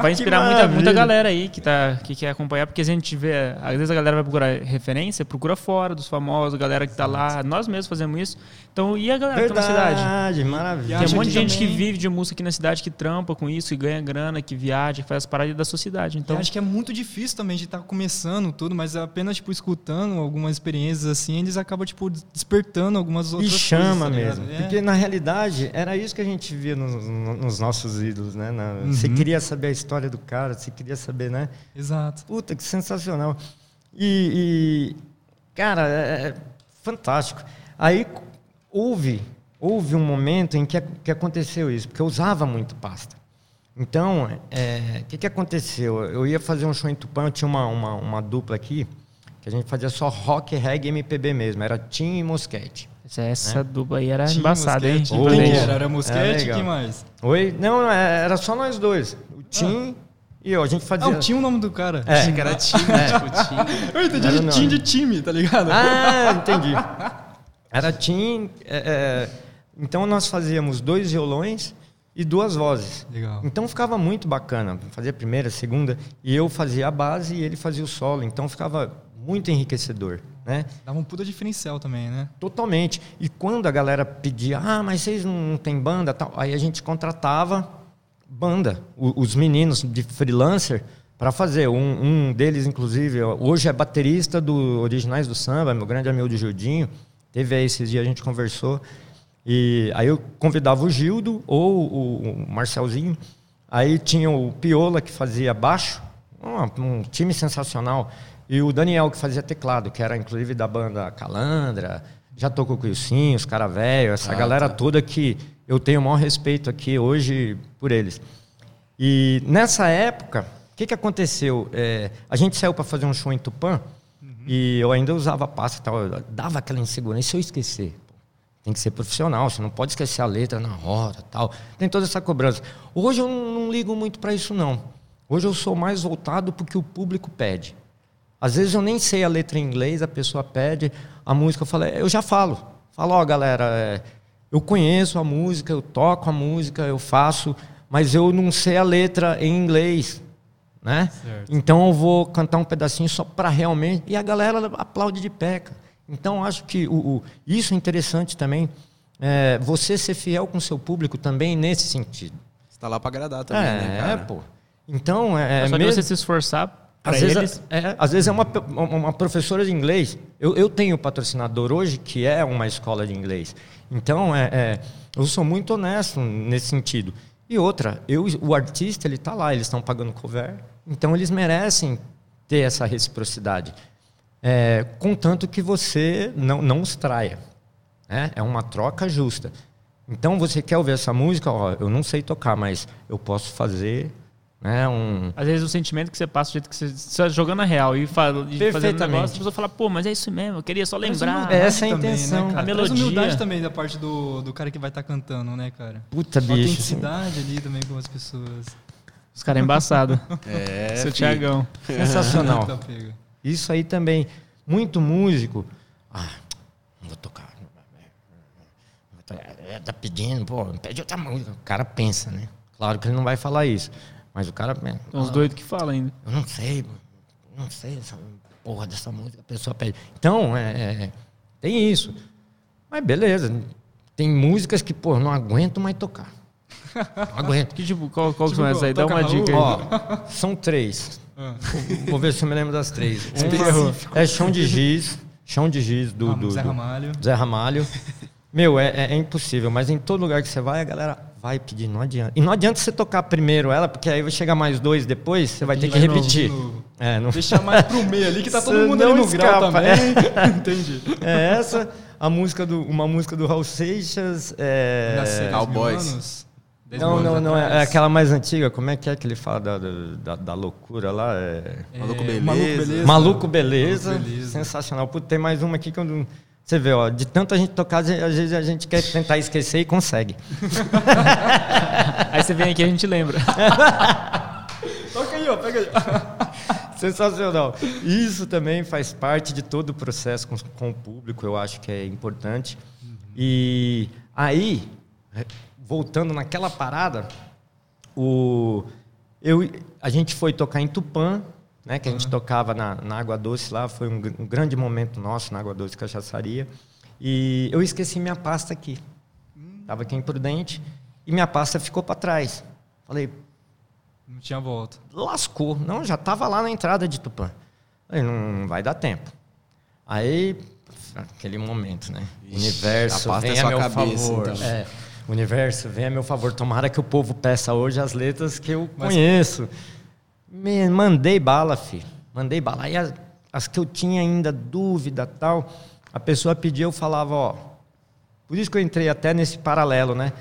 Vai inspirar muita, muita galera aí que, tá, que quer acompanhar, porque se a gente vê, às vezes a galera vai procurar referência, procura fora dos famosos, a galera que tá lá, nós mesmos fazemos isso. Então, e a galera que tá na cidade? Verdade, maravilha. Tem um monte de que gente que também- vive de música aqui na cidade, que trampa com isso, que ganha grana, que viaja, que faz as paradas da sociedade. Então, Então, acho que é muito difícil também de estar começando tudo, mas apenas tipo escutando algumas experiências assim, eles acabam tipo despertando algumas E outras chama coisas, tá mesmo. É. Porque na realidade era isso que a gente via nos, nos nossos ídolos, né? Na- Uhum. Você queria saber a história do cara, você queria saber, né? Exato. Puta, que sensacional. E, e, cara, é, é fantástico. Aí houve, houve um momento em que, que aconteceu isso, porque eu usava muito pasta. Então, o que, que aconteceu? Eu ia fazer um show em Tupã, eu tinha uma, uma, uma dupla aqui, que a gente fazia só rock, reggae e MPB mesmo, era Tim e Mosquete. essa, essa dupla aí era Tinha embaçada, hein? Quem era? Era é Mosquete? legal. Quem mais? Oi? Não, é- era só nós dois. O Tim e eu. A gente fazia. Ah, o Tim o nome do cara. É. Achei que era time, tipo time. Eu entendi de. Tim de time, tá ligado? Ah, entendi. Era Tim. é, é, então nós fazíamos dois violões e duas vozes. Legal. Então ficava muito bacana. Fazia a primeira, a segunda, e eu fazia a base e ele fazia o solo. Então ficava muito enriquecedor, né? Dava um puta diferencial também, né? Totalmente. E quando a galera pedia, ah, mas vocês não têm banda, tal, aí a gente contratava banda, os meninos de freelancer para fazer. Um, um deles, inclusive, hoje é baterista do Originais do Samba, meu grande amigo de Judinho. Teve aí esses dias a gente conversou. E aí eu convidava o Gildo ou o, Marcelzinho. Aí tinha o Piola que fazia baixo, um, um time sensacional. E o Daniel que fazia teclado, que era inclusive da banda Calandra, já tocou com o Ilcinho, os cara velho, essa galera toda que eu tenho o maior respeito aqui hoje por eles. E nessa época, o que, que aconteceu? É, a gente saiu para fazer um show em Tupã e eu ainda usava pasta e tal, dava aquela insegurança. E se eu esquecer? Tem que ser profissional, você não pode esquecer a letra na hora tal. Tem toda essa cobrança. Hoje eu não, não ligo muito para isso, não. Hoje eu sou mais voltado para o que o público pede. Às vezes eu nem sei a letra em inglês, a pessoa pede a música, eu falo, eu já falo. Falo, ó, galera, é, eu conheço a música, eu toco a música, eu faço, mas eu não sei a letra em inglês, né? Certo. Então eu vou cantar um pedacinho só para realmente e a galera aplaude de pé. cara. Então, acho que o, o- isso é interessante também, é, você ser fiel com seu público também nesse sentido. Você tá lá pra agradar também, é, né, cara? é, pô. Então, é, É só de mesmo- você se esforçar às vezes, eles. é, às vezes é uma- uma professora de inglês. Eu, eu tenho patrocinador hoje que é uma escola de inglês. Então, é, é, eu sou muito honesto nesse sentido. E outra, eu, o artista ele está lá, eles estão pagando cover, então eles merecem ter essa reciprocidade. É, contanto que você não, não os traia. né? É uma troca justa. Então, você quer ouvir essa música? Ó, eu não sei tocar, mas eu posso fazer né, um, Às vezes o sentimento que você passa, o jeito que você, você tá jogando a real e, fala, e fazendo um negócio, a pessoa fala, pô, mas é isso mesmo, eu queria só lembrar. Essa é a também, intenção. Né? A melodia. humildade também da parte do, do cara que vai estar cantando, né, cara? Puta, bicho. Autenticidade ali também com as pessoas. Os caras é embaçado. É, Seu. Tiagão. Sensacional. Tá pega. Isso aí também. Muito músico. Ah, não vou tocar. Tá pedindo, pô, pede outra música. O cara pensa, né? Claro que ele não vai falar isso. Mas o cara. Tem uns doidos que falam ainda. Eu não sei, não sei essa porra dessa música, a pessoa pede. Então, é, é, tem isso. Mas beleza. Tem músicas que, pô, eu não aguento mais tocar. Não aguento. Que tipo, qual, qual que Tipo, são essas aí? Dá uma dica aí. Ó, são três. Ah. Vou ver se eu me lembro das três. Uma Específico. é Chão de Giz. Chão de Giz do, Ah, do, Zé do Ramalho. Zé Ramalho. Meu, é, é- é impossível, mas em todo lugar que você vai, a galera vai pedir, não adianta. E não adianta você tocar primeiro ela, porque aí vai chegar mais dois depois, você vai ter que repetir. novo. É, não... Deixar mais pro meio ali, que tá todo mundo ali não no grau escapa, também. Entendi. é essa, a música do, uma música do Raul Seixas. É... Cowboys. Não, não, não, é, é aquela mais antiga. Como é que é que ele fala da, da, da loucura lá? É... É, Maluco Beleza. Maluco Beleza. Maluco beleza. Maluco Beleza. Sensacional. Putz, tem mais uma aqui que eu não. Você vê, ó, de tanta gente tocar, às vezes a gente quer tentar esquecer e consegue. Aí você vem aqui e a gente lembra. Toca aí, ó, pega aí. Sensacional. Isso também faz parte de todo o processo com, com o público, eu acho que é importante. E aí, voltando naquela parada, o, eu, a gente foi tocar em Tupã, né, que a gente tocava na, na Água Doce lá, foi um, um grande momento nosso na Água Doce Cachaçaria. E eu esqueci minha pasta aqui. Estava aqui em Prudente e minha pasta ficou para trás. Falei, Não tinha volta. lascou. Não, já estava lá na entrada de Tupã. Falei, não vai dar tempo. Aí, aquele momento, né? Ixi, universo, a pasta é vem a meu cabeça, favor. então. É, universo, vem a meu favor. Tomara que o povo peça hoje as letras que eu Mas- conheço. Me mandei bala, filho. Mandei bala. Aí as, as que eu tinha ainda dúvida tal, a pessoa pedia, eu falava, ó. Por isso que eu entrei até nesse paralelo, né?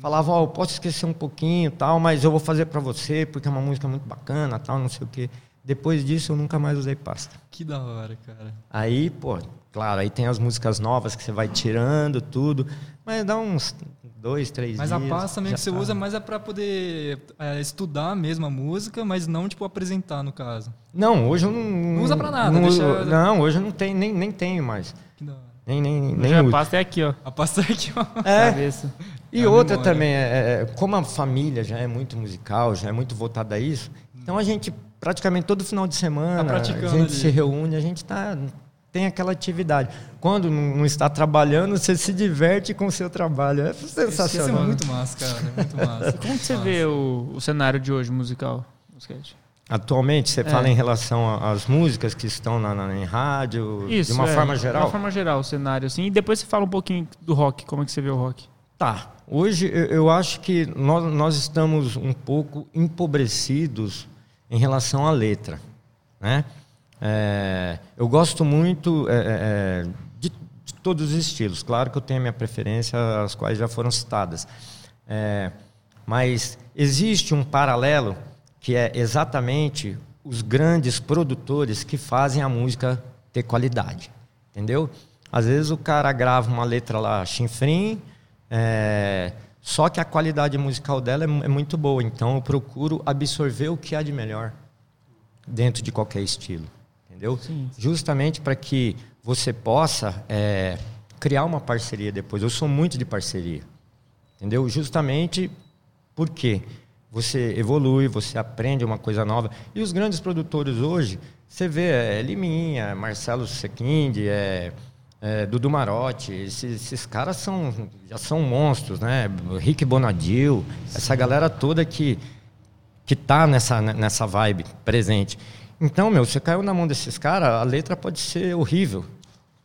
Falava, ó, eu posso esquecer um pouquinho tal, mas eu vou fazer pra você, porque é uma música muito bacana tal, não sei o quê. Depois disso, eu nunca mais usei pasta. Que da hora, cara. Aí, pô, claro, aí tem as músicas novas que você vai tirando tudo, mas dá uns dois, três Mas dias. a pasta mesmo que você tá. usa mais é pra poder é, estudar mesmo a música, mas não, tipo, apresentar, no caso. Não, hoje eu não. Não usa pra nada, Não, deixa- não hoje eu não tenho, nem, nem tenho mais. Que da hora. Nem, nem, nem Nem a pasta é aqui, ó. A pasta é aqui, ó. É, Cabeça. E É outra memória. também, é, é, como a família já é muito musical, já é muito voltada a isso, então a gente praticamente todo final de semana Tá praticando a gente ali. se reúne, a gente tá, tem aquela atividade. Quando não, está trabalhando, você se diverte com o seu trabalho. É Isso sensacional. é muito massa, cara. É muito massa. Como você Massa. vê o, o cenário de hoje musical? Atualmente, você É. fala em relação às músicas que estão na, na- em rádio, Isso, de uma é, forma De geral? uma forma geral, o cenário, assim. E depois você fala um pouquinho do rock, como é que você vê o rock? Tá. Hoje eu, eu acho que nós, nós estamos um pouco empobrecidos em relação à letra. Né? É, eu gosto muito é, é, de, de todos os estilos. Claro que eu tenho a minha preferência, as quais já foram citadas. É, mas existe um paralelo que é exatamente os grandes produtores que fazem a música ter qualidade. Entendeu? Às vezes o cara grava uma letra lá, chinfrim, é, só que a qualidade musical dela é, é muito boa. Então eu procuro absorver o que há de melhor dentro de qualquer estilo. Entendeu? Sim. Justamente para que você possa é, criar uma parceria depois. Eu sou muito de parceria. Entendeu? Justamente porque você evolui, você aprende uma coisa nova. E os grandes produtores hoje, você vê, é Liminha, Marcelo Sequinde, é, é, Dudu Marotti, esses, esses, caras são, já são monstros, né? Rick Bonadil, essa galera toda que, que tá nessa, nessa vibe presente. Então, meu, você caiu na mão desses caras, a letra pode ser horrível.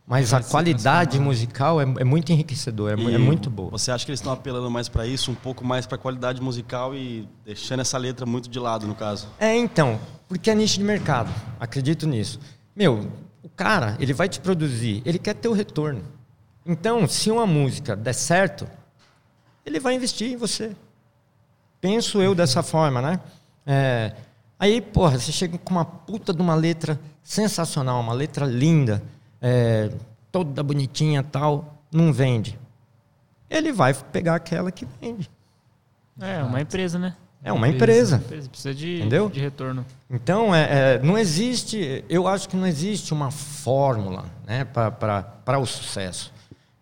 Mas a qualidade musical é, é, muito enriquecedora, é, é, muito boa. Você acha que eles estão apelando mais para isso, um pouco mais para a qualidade musical e deixando essa letra muito de lado, no caso? É, então, porque é nicho de mercado, acredito nisso. Meu, o cara, ele vai te produzir, ele quer ter o retorno. Então, se uma música der certo, ele vai investir em você. Penso eu dessa forma, né? É, aí, porra, você chega com uma puta de uma letra sensacional, uma letra linda é, toda bonitinha tal, não vende. Ele vai pegar aquela que vende. É, uma empresa, né? É uma empresa. empresa. Precisa de, Entendeu? de retorno. Então, é, é, não existe, eu acho que não existe uma fórmula né, para o sucesso.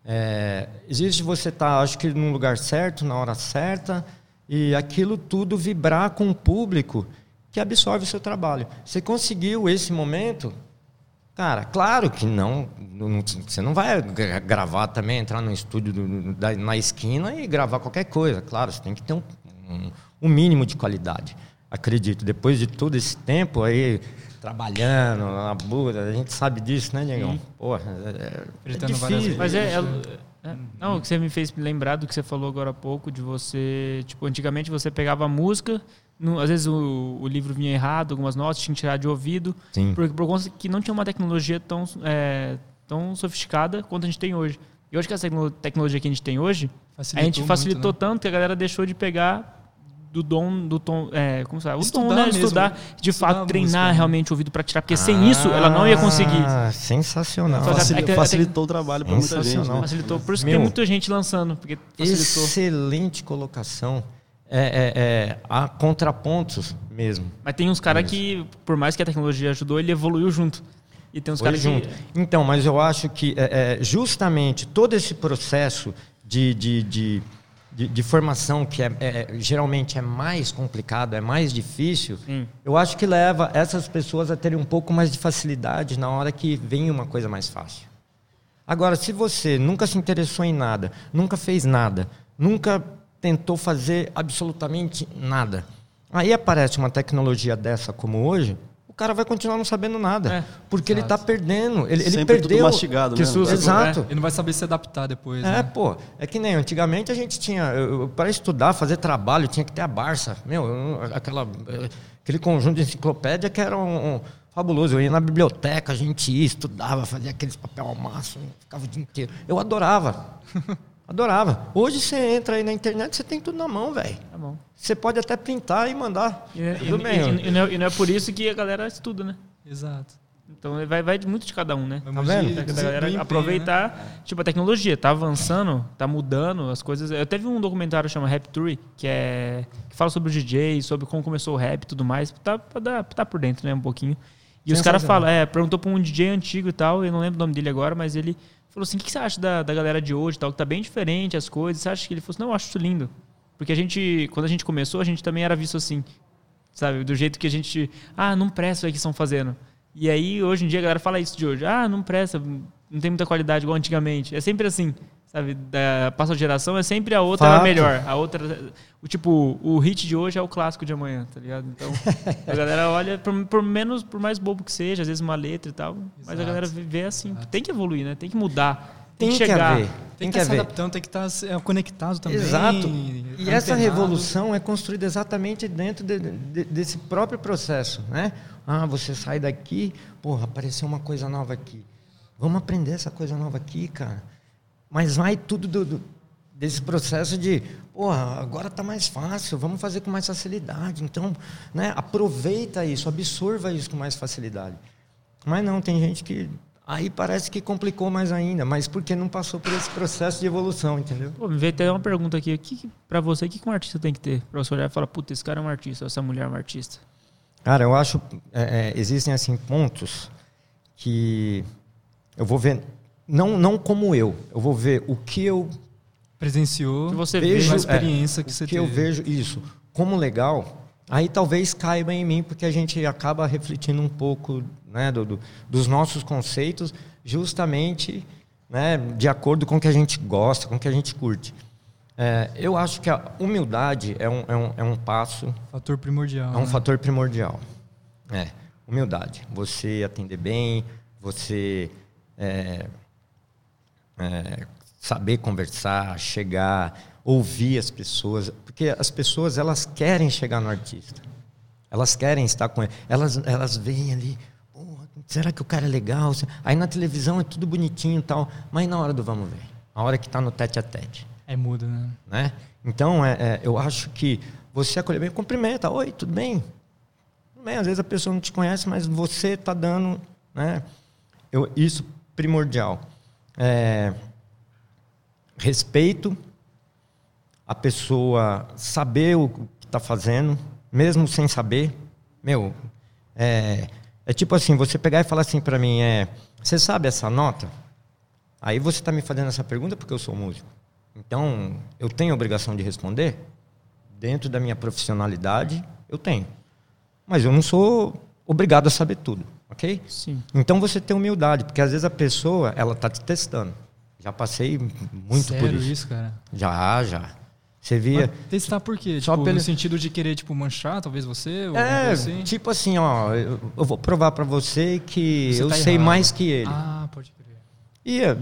É, existe você estar, tá, acho que, num lugar certo, na hora certa, e aquilo tudo vibrar com o público que absorve o seu trabalho. Você conseguiu esse momento, Cara, claro que não, não, Você não vai gravar também, entrar no estúdio do, da, na esquina e gravar qualquer coisa. Claro, você tem que ter um, um, um mínimo de qualidade. Acredito. Depois de todo esse tempo aí, trabalhando na Buda, a gente sabe disso, né, Diegão? Porra, é, é difícil. Mas é, é, é, não, o que você me fez me lembrar do que você falou agora há pouco, de você, tipo, antigamente você pegava a música, no, às vezes o, o, livro vinha errado, algumas notas tinha que tirar de ouvido, Sim. por, por conta que não tinha uma tecnologia tão, é, tão sofisticada quanto a gente tem hoje. E hoje que essa tecnologia que a gente tem hoje, facilitou a gente facilitou muito, né? tanto que a galera deixou de pegar do dom, do tom, é, como se fala? O estudar tom, né? Mesmo, Estudar, né? de Estudar fato, treinar música, né? realmente o ouvido para tirar, porque ah, sem isso ela não ia conseguir. Sensacional. Facilitou, facilitou o trabalho para muita gente. Né? Facilitou, por isso Meu, que tem muita gente lançando, porque facilitou. Excelente colocação é, é, é, há contrapontos mesmo. Mas tem uns caras que, por mais que a tecnologia ajudou, ele evoluiu junto. E tem uns caras junto. Que... Então, mas eu acho que é, é, justamente todo esse processo de, de, de, de, de formação, que é, é, geralmente é mais complicado, é mais difícil, Sim. eu acho que leva essas pessoas a terem um pouco mais de facilidade na hora que vem uma coisa mais fácil. Agora, se você nunca se interessou em nada, nunca fez nada, nunca tentou fazer absolutamente nada. Aí aparece uma tecnologia dessa como hoje, o cara vai continuar não sabendo nada. É, porque exato. ele está perdendo. Ele, ele perdeu. Tudo mastigado, que mesmo. Exato. É, ele não vai saber se adaptar depois. É, né? pô. É que nem antigamente a gente tinha. Para estudar, fazer trabalho, tinha que ter a Barça. Meu, aquela, aquele conjunto de enciclopédia que era um, um fabuloso. Eu ia na biblioteca, a gente ia, estudava, fazia aqueles papel ao máximo, ficava o dia inteiro. Eu adorava. Adorava. Hoje você entra aí na internet, você tem tudo na mão, velho. Tá bom. Você pode até printar e mandar. E, tudo e, bem. E, e, não é, e, não é, por isso que a galera estuda, né? Exato. Então vai, vai muito de cada um, né? Tá vendo? a galera aproveitar. Né? Tipo, a tecnologia tá avançando, tá mudando as coisas. Eu teve um documentário chamado Rap Tour, que é. que fala sobre o DJ, sobre como começou o rap e tudo mais. Tá, tá, tá por dentro, né? Um pouquinho. E os caras falam, é, perguntou pra um DJ antigo e tal, eu não lembro o nome dele agora, mas ele falou assim: o que você acha da, da galera de hoje, tal, que tá bem diferente as coisas? Você acha que ele falou assim: não, eu acho isso lindo. Porque a gente, quando a gente começou, a gente também era visto assim, sabe? Do jeito que a gente, ah, não presta o que estão fazendo. E aí, hoje em dia, a galera fala isso de hoje: ah, não presta, não tem muita qualidade igual antigamente. É sempre assim. Sabe, da passa a geração é sempre a outra Fato. melhor. A outra, o tipo, o hit de hoje é o clássico de amanhã, tá ligado? Então, a galera olha por, por, menos, por mais bobo que seja, às vezes uma letra e tal, Exato. mas a galera vê assim, Exato. tem que evoluir, né? Tem que mudar. Tem, tem que chegar. Haver. Tem, que estar se adaptando, tem que estar é, conectado também. Exato. E essa revolução é construída exatamente dentro de, de, desse próprio processo, né? Ah, você sai daqui, porra, apareceu uma coisa nova aqui. Vamos aprender essa coisa nova aqui, cara. Mas vai tudo do, do, desse processo de, porra, agora está mais fácil, vamos fazer com mais facilidade. Então, né, aproveita isso, absorva isso com mais facilidade. Mas não, tem gente que aí parece que complicou mais ainda, mas porque não passou por esse processo de evolução, entendeu? Pô, me veio até uma pergunta aqui, que, para você, o que, que um artista tem que ter? Para você olhar e falar, puta, esse cara é um artista, essa mulher é uma artista. Cara, eu acho, é, é, existem assim pontos que eu vou ver não, não como eu. Eu vou ver o que eu presenciou, que você vejo, a experiência é, que você que teve. eu vejo isso como legal. Aí talvez caiba em mim porque a gente acaba refletindo um pouco, né, do, do dos nossos conceitos, justamente né, de acordo com o que a gente gosta, com o que a gente curte. É, eu acho que a humildade é um, é um, é um passo, Fator primordial. é um né? fator primordial. É, humildade. Você atender bem, você é, é, saber conversar, chegar, ouvir as pessoas, porque as pessoas elas querem chegar no artista, elas querem estar com ele, elas elas veem ali, "Porra, será que o cara é legal? Aí na televisão é tudo bonitinho e tal, mas na hora do vamos ver, a hora que está no tete a tete, É muda, né? né? Então é, é, eu acho que você acolher bem, cumprimenta, oi, tudo bem? Tudo bem, às vezes a pessoa não te conhece, mas você está dando, né? Eu, isso primordial. É, respeito a pessoa saber o que está fazendo, mesmo sem saber. Meu, é, é tipo assim, você pegar e falar assim para mim, é, você sabe essa nota? Aí você está me fazendo essa pergunta porque eu sou músico. Então, eu tenho a obrigação de responder? Dentro da minha profissionalidade, eu tenho. Mas eu não sou obrigado a saber tudo, ok? Sim. Então você tem humildade, porque às vezes a pessoa, ela tá te testando. Já passei muito Sério por isso. isso, cara? Já, já. Você via. Mas testar por quê? Só Tipo, pelo- sentido de querer, tipo, manchar, talvez você? É, assim? tipo assim, ó, eu, eu vou provar pra você que Você eu tá sei errado. mais que ele. Ah, pode crer. E é,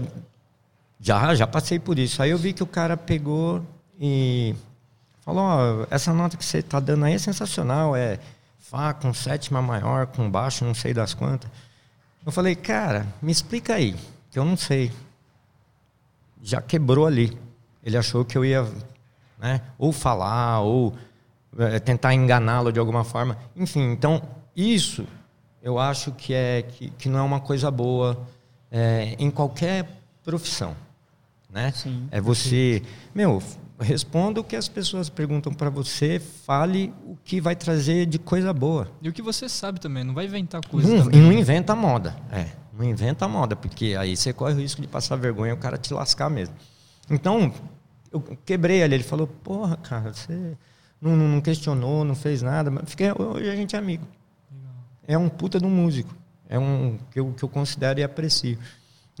já, já passei por isso. Aí eu vi que o cara pegou e falou, ó, essa nota que você tá dando aí é sensacional, é Fá com sétima maior, com baixo, não sei das quantas. Eu falei, cara, me explica aí, que eu não sei. Já quebrou ali. Ele achou que eu ia né, ou falar, ou eh, tentar enganá-lo de alguma forma. Enfim, então, isso eu acho que, é, que, que não é uma coisa boa eh, em qualquer profissão. Né? Sim, é você, meu, responda o que as pessoas perguntam para você, fale o que vai trazer de coisa boa. E o que você sabe também, não vai inventar coisa Não, também. e não inventa moda. É, não inventa moda, porque aí você corre o risco de passar vergonha e o cara te lascar mesmo. Então, eu quebrei ali. Ele falou, porra, cara, você não, não- não questionou, não fez nada. Mas fiquei, hoje a gente é amigo. É um puta de um músico. É um que eu, que eu considero e aprecio.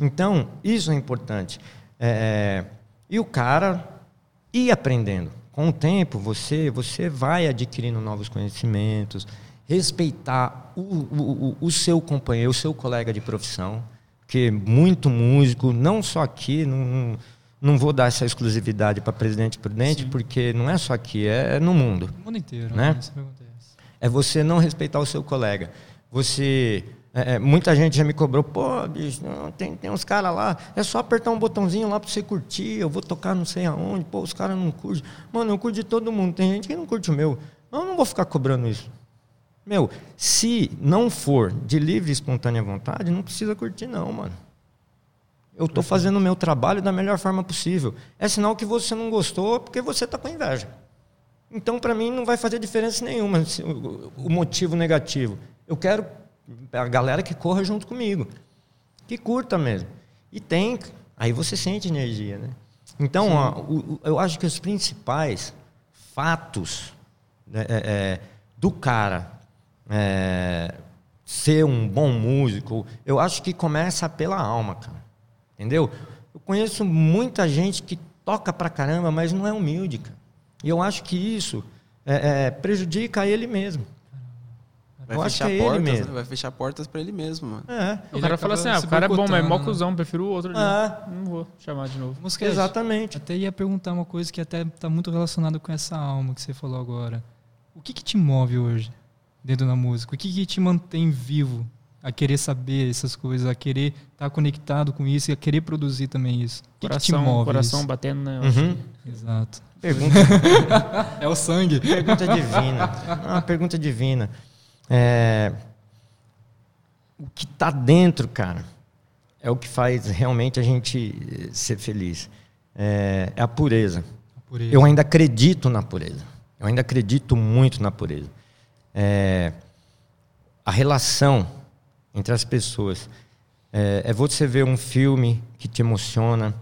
Então, isso é importante. É, e o cara ir aprendendo. Com o tempo, você, você vai adquirindo novos conhecimentos, respeitar o, o, o- seu companheiro, o seu colega de profissão, porque muito músico, não só aqui, não, não, vou dar essa exclusividade para Presidente Prudente, porque não é só aqui, é no mundo O mundo inteiro, Né? né? Que acontece. é você não respeitar o seu colega. Você. É, é, muita gente já me cobrou, pô, bicho, não, tem, tem uns caras lá, é só apertar um botãozinho lá pra você curtir, eu vou tocar não sei aonde, pô, os caras não curtem. Mano, eu curto de todo mundo, tem gente que não curte o meu. Eu não vou ficar cobrando isso. Meu, se não for de livre e espontânea vontade, não precisa curtir, não, mano. Eu estou fazendo o meu trabalho da melhor forma possível. É sinal que você não gostou porque você está com inveja. Então, para mim, não vai fazer diferença nenhuma o motivo negativo. Eu quero a galera que corra junto comigo, que curta mesmo. E tem, aí você sente energia, né? Então, ó, o- o- eu acho que os principais fatos né, é, é, do cara é, ser um bom músico, eu acho que começa pela alma, cara. Entendeu? Eu conheço muita gente que toca pra caramba, mas não é humilde, cara. E eu acho que isso é, é, prejudica ele mesmo. Vai Eu acho fechar que é ele portas, mesmo. né? Vai fechar portas pra ele mesmo, mano. É. O cara fala assim, ah, o cara é bom, mas é mó cuzão, prefiro o outro ali. Ah. Não vou chamar de novo. Mosquete, Exatamente. Até ia perguntar uma coisa que até está muito relacionada com essa alma que você falou agora. O que, que te move hoje dentro da música? O que, que te mantém vivo a querer saber essas coisas, a querer estar conectado com isso e a querer produzir também isso? O que, que te Coração, move? coração isso? batendo, né? Uhum. Exato. Pergunta, É o sangue. pergunta divina. É uma pergunta divina. É, o que está dentro, cara, é o que faz realmente a gente eh, ser feliz. É, é a pureza. Por isso. Eu ainda acredito na pureza. Eu ainda acredito muito na pureza. É, a relação entre as pessoas. É, é você ver um filme que te emociona,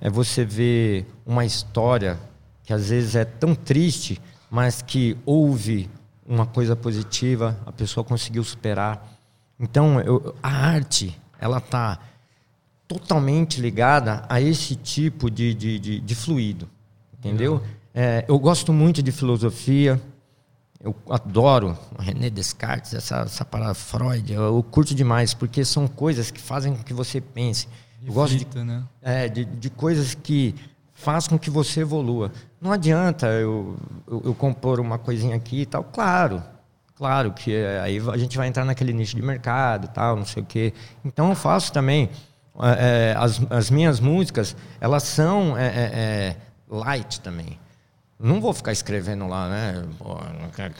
é você ver uma história que às vezes é tão triste, mas que houve uma coisa positiva, a pessoa conseguiu superar. Então, eu- a arte, ela tá totalmente ligada a esse tipo de, de, de, de fluido, entendeu? É, eu gosto muito de filosofia, eu adoro René Descartes, essa, essa parada Freud, eu, eu curto demais, porque são coisas que fazem com que você pense. Eu gosto de, né? é, de, de coisas que faz com que você evolua. Não adianta eu, eu, eu compor uma coisinha aqui e tal. Claro, claro que é, aí a gente vai entrar naquele nicho de mercado e tal, não sei o quê. Então eu faço também. é, é, as, as minhas músicas, elas são é, é, é, light também. Não vou ficar escrevendo lá, né?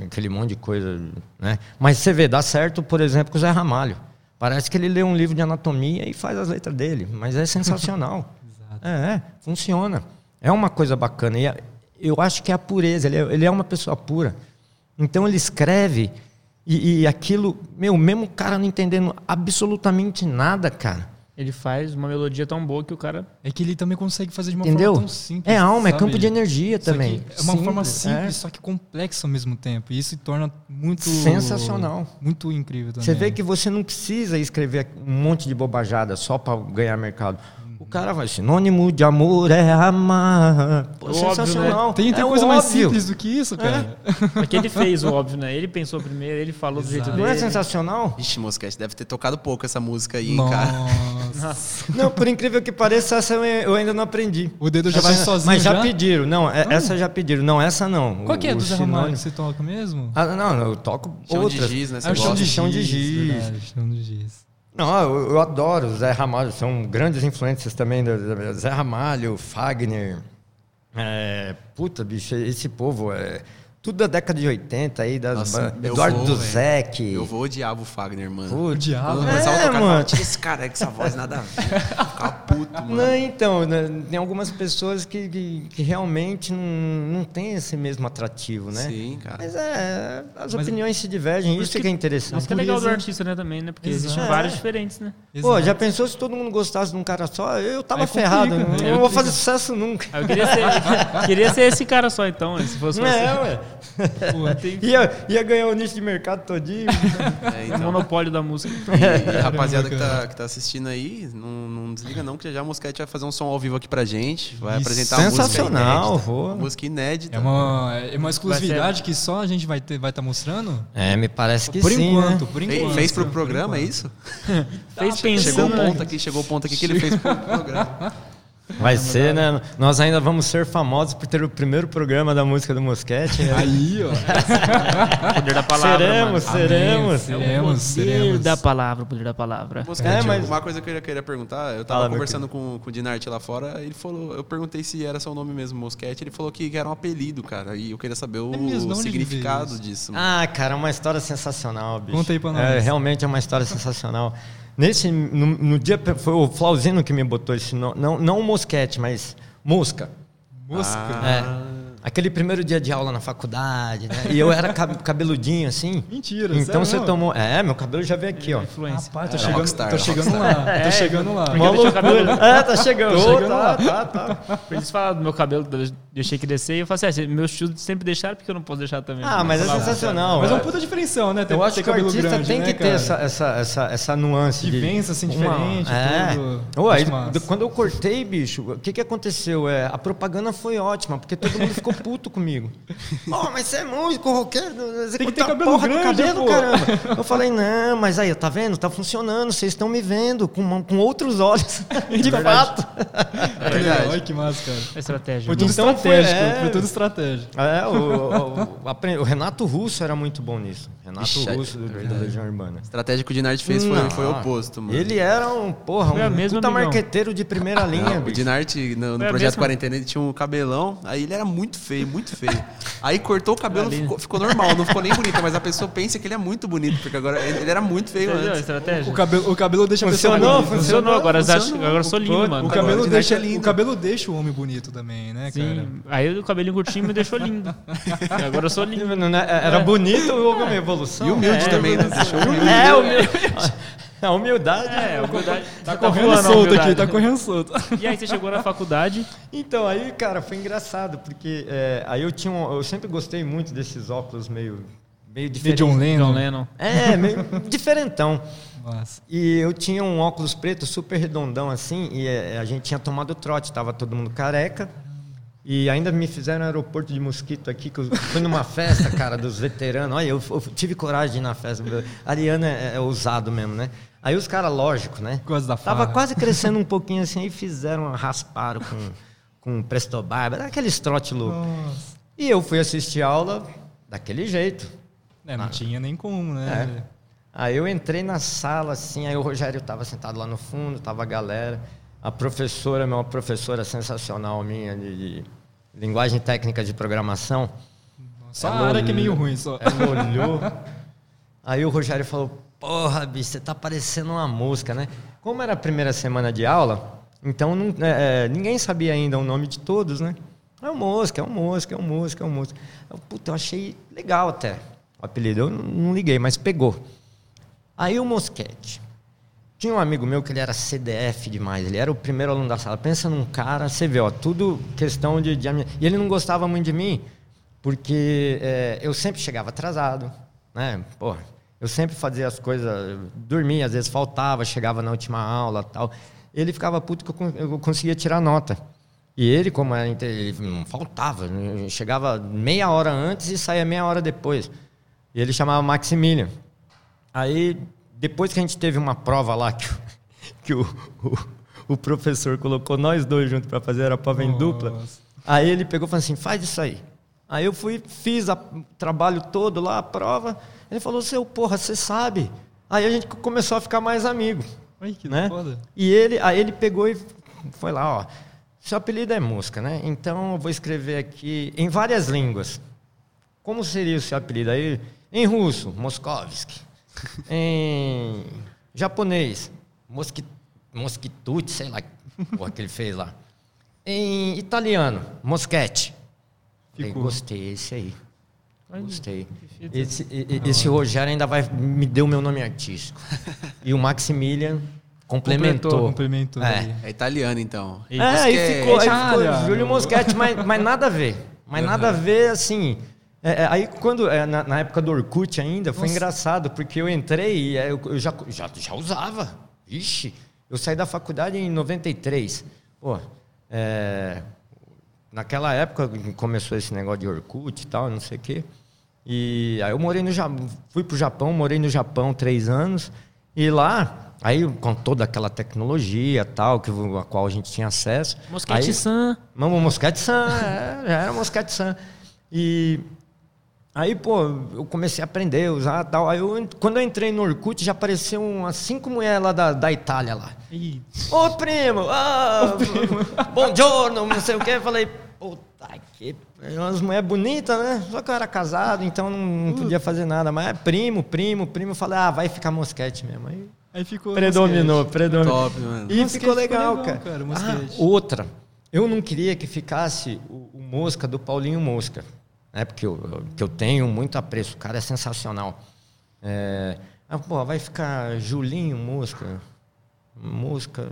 aquele monte de coisa, né? Mas você vê, dá certo, por exemplo, com o Zé Ramalho. Parece que ele lê um livro de anatomia e faz as letras dele, mas é sensacional. É, é, funciona. É uma coisa bacana. E é- eu acho que é a pureza, ele é, ele é uma pessoa pura. Então ele escreve e, e aquilo, meu, mesmo o cara não entendendo absolutamente nada, cara. Ele faz uma melodia tão boa que o cara. É que ele também consegue fazer de uma Entendeu? forma tão simples. É alma, é sabe? campo de energia que também. É uma forma Simples, simples, é. só que complexa ao mesmo tempo. E isso se torna muito. Sensacional. Muito incrível também. Você vê que você não precisa escrever um monte de bobajada só para ganhar mercado. O cara vai, sinônimo de amor é amar. Pô, Óbvio, sensacional. Tem, tem é coisa mais simples do que isso, cara. Porque ele fez o óbvio, né? Ele pensou primeiro, ele falou do jeito Exato. dele. Não é sensacional? Vixe, Mosquete, deve ter tocado pouco essa música aí, hein, cara. Nossa. Não, por incrível que pareça, essa eu ainda não aprendi. O dedo já vai sozinho. Mas já, já pediram. Não, é- essa já pediram. Não, essa não. Qual que é do Ramalho sinônimo- que você toca mesmo? Ah, não, eu toco Chão outras. de giz, né? Você Ah, o chão de Chão de giz. giz. verdade, Chão de giz. Não, eu, eu adoro o Zé Ramalho, são grandes influências também do, do Zé Ramalho, Fagner. É, puta, bicho, esse povo é tudo da década de 80 aí, das Nossa, Eduardo Duzek. Eu vou odiava o Fagner, mano. Eu começava É, mano. tira esse cara aí com essa voz, nada a ver. Puto, mano. Não, então, né, tem algumas pessoas que, que, que realmente não, não têm esse mesmo atrativo, né? Sim, cara. Mas é, as Mas- opiniões se divergem, isso que, é interessante. Isso que é legal do artista, né, também, né? Porque Exato. existem vários diferentes, né? Pô, Exato. já pensou se todo mundo gostasse de um cara só? Eu tava Aí complica, ferrado, né? eu não vou fazer sucesso nunca. Eu queria ser, queria ser esse cara só, então, né, se fosse Não você. é, ué. Pô, Tem Ia, ia ganhar o nicho de mercado todinho. É, o então. monopólio da música. E, e a rapaziada que tá, que tá assistindo aí, não, não desliga não, que já já a Mosquete vai fazer um som ao vivo aqui pra gente. Vai Isso. apresentar uma música Sensacional, inédita. música inédita. É uma, é uma exclusividade que só a gente vai estar vai tá mostrando? É, me parece que por sim, enquanto, né? por enquanto. fez pro Por programa, é isso? Fez Chegou o pensando. ponto aqui, chegou o ponto aqui que ele fez pro programa. Vai ser, né? Nós ainda vamos ser famosos por ter o primeiro programa da música do Mosquete. né? Aí, ó. Poder da palavra. seremos, mano. seremos. Seremos, Poder seremos. da palavra, o poder da palavra. Mosquete, É, mas- uma coisa que eu queria- perguntar, eu tava Fala, conversando com, com o Dinarte lá fora, ele falou, eu perguntei se era seu nome mesmo, Mosquete, ele falou que, era um apelido, cara, e eu queria saber o É onde significado disso. Ah, cara, é uma história sensacional, bicho. Conta aí pra nós. É, realmente é uma história sensacional. Nesse, no, no dia, foi o Flauzino que me botou esse nome, não, não o Mosquete, mas Mosca. Mosca. É. Aquele primeiro dia de aula na faculdade, né? E eu era cab- cabeludinho assim. Mentira, Então sério você mesmo? tomou. É, meu cabelo já veio aqui, ó. Influência. Rapaz, tô É, chegando, rockstar, tô chegando rockstar. lá. Tô chegando lá. O cabelo- É, tá chegando. Tô chegando tá, lá. tá, tá. Eles falam do meu cabelo, deixei crescer, e eu falei assim, ah, meus tios sempre deixaram, porque eu não posso deixar também. Ah, mas é sensacional. Mas é é. um puta diferencial, né? Ter, Eu acho que o cabelo artista grande, tem né, que ter cara? essa, essa, essa, essa nuance. Vivência, assim, uma- diferente, É. d- quando eu cortei, bicho, o que, que aconteceu? É, a propaganda foi ótima, porque todo mundo ficou puto comigo. Ó, mas você é músico, roqueiro, você Tem cabelo porra do grande, cabelo, pô. caramba. Eu falei, não, mas aí, tá vendo? Tá funcionando, vocês estão me vendo com, com outros olhos. De fato. É verdade. Olha que massa, cara. É estratégia. Foi tudo Então foi- estratégico, é. foi tudo estratégia. É, o, o- o- Renato Russo era muito bom nisso. Renato Ixi, é Russo do, do verdade. Legião Urbana. A estratégia que o Dinarte fez foi, Não, foi o oposto, mano. Ele era um, porra, Foi um puta marqueteiro de primeira linha, Não, o bicho. Dinarte, no, no Foi projeto mesma? Quarentena, ele tinha um cabelão, aí ele era muito feio, muito feio. Aí cortou o cabelo, Ali. ficou, ficou normal, não ficou nem bonito, mas a pessoa pensa que ele é muito bonito, porque agora ele, ele era muito feio Entendeu antes. estratégia? O cabelo, o cabelo deixa a pessoa Funcionou, bonita. Funcionou, agora, funcionou. agora sou lindo, O- mano. O cabelo, deixa, é lindo. o cabelo deixa o homem bonito também, né, cara? Sim. Aí o cabelinho curtinho me deixou lindo. Agora eu sou lindo. Não é- Era bonito ou houve uma evolução? E humilde É, também, né? Deixou humilde. É, humildade. A humildade. É, a humildade. Tá Tá correndo solto humildade. aqui, tá correndo solto. E aí você chegou na faculdade, Então, aí, cara, foi engraçado, porque é, aí eu tinha um- eu sempre gostei muito desses óculos meio meio De diferente. John Lennon. John Lennon. É, meio diferentão. Nossa. E eu tinha um óculos preto super redondão assim, e eh, a gente tinha tomado trote, tava todo mundo careca. E ainda me fizeram aeroporto de mosquito aqui, que eu fui numa festa, cara, dos veteranos. Olha, eu, eu tive coragem de ir na festa. A Ariana é, é ousado mesmo, né? Aí os caras, lógico, né? Gosta da Tava farra. quase crescendo um pouquinho assim, aí fizeram, rasparam com, com presto barba, aquele trote louco. Nossa. E eu fui assistir aula daquele jeito. É, não tinha nem como, né? É. Aí eu entrei na sala, assim, aí o Rogério estava sentado lá no fundo, tava a galera. A professora, uma professora sensacional minha de, de linguagem técnica de programação, Só a área que é meio olhou- ruim só. ela olhou. Aí o Rogério falou: Porra, bicho, você tá parecendo uma mosca, né? Como era a primeira semana de aula, então não- é, é, ninguém sabia ainda o nome de todos, né? É um mosca, é um mosca, é um mosca, é um mosca. Eu, puta, eu achei legal até o apelido. Eu não- liguei, mas pegou. Aí o Mosquete. Tinha um amigo meu que ele era CDF demais, ele era o primeiro aluno da sala. Pensa num cara, você vê, ó, tudo questão de, de E ele não gostava muito de mim, porque é, eu sempre chegava atrasado, né? Porra, eu sempre fazia as coisas, dormia, às vezes faltava, chegava na última aula tal. Ele ficava puto que eu, con- eu conseguia tirar nota. E ele, como era, ele não faltava, né? chegava meia hora antes e saía meia hora depois. E ele chamava Maximilian. Aí, depois que a gente teve uma prova lá que, o- que o, o, o professor colocou nós dois juntos para fazer a prova em dupla, Nossa. aí ele pegou e falou assim: faz isso aí. Aí eu fui, fiz o trabalho todo lá, a prova. Ele falou: seu porra, você sabe. Aí a gente começou a ficar mais amigo. Ai, que né? foda. E ele, aí ele pegou e foi lá, ó. Seu apelido é Mosca, né? Então eu vou escrever aqui em várias línguas. Como seria o seu apelido? Aí, em russo, Moskovski. em japonês, Mosqui, Mosquitute, sei lá, o que ele fez lá. Em italiano, Moschetti. Falei. Gostei, esse aí. Gostei. fita. Esse, esse Rogério ainda vai me deu meu nome artístico. E o Maximilian complementou. Complementou. É. É italiano, então. É, aí ficou, aí ficou Júlio Moschetti, mas, mas nada a ver. Mas nada a ver, assim. é, é, aí quando, é, na, na época do Orkut ainda, foi engraçado, porque eu entrei e é, eu, eu já, já, já usava. Ixi, eu saí da faculdade em 93. Pô, é, naquela época começou esse negócio de Orkut e tal, não sei o quê. E aí eu morei no Japão, fui pro Japão, morei no Japão três anos. E lá, aí com toda aquela tecnologia tal, que, a qual a gente tinha acesso. Mosquete aí, San. Mamo Mosquete San, é, já era Mosquete San. E aí, pô, eu comecei a aprender, usar tal. Aí eu, quando eu entrei no Orkut, já apareceu umas cinco mulheres lá da, da Itália lá. Ô primo, ah, bom giorno, não sei o. Eu falei, puta que. Umas mulheres bonitas, né? Só que eu era casado, então não, podia fazer nada. Mas é primo, primo, primo. Eu falei, ah, vai ficar mosquete mesmo. Aí Aí ficou. predominou, predominou. Top, mano. E Mosquete ficou ficou legal, legal, cara. cara, Ah, mosquete. outra. Eu não queria que ficasse o, o Mosca do Paulinho Mosca. Né? Porque eu, eu- que eu tenho muito apreço. O cara é sensacional. É, ah, pô, vai ficar Julinho Mosca. Mosca.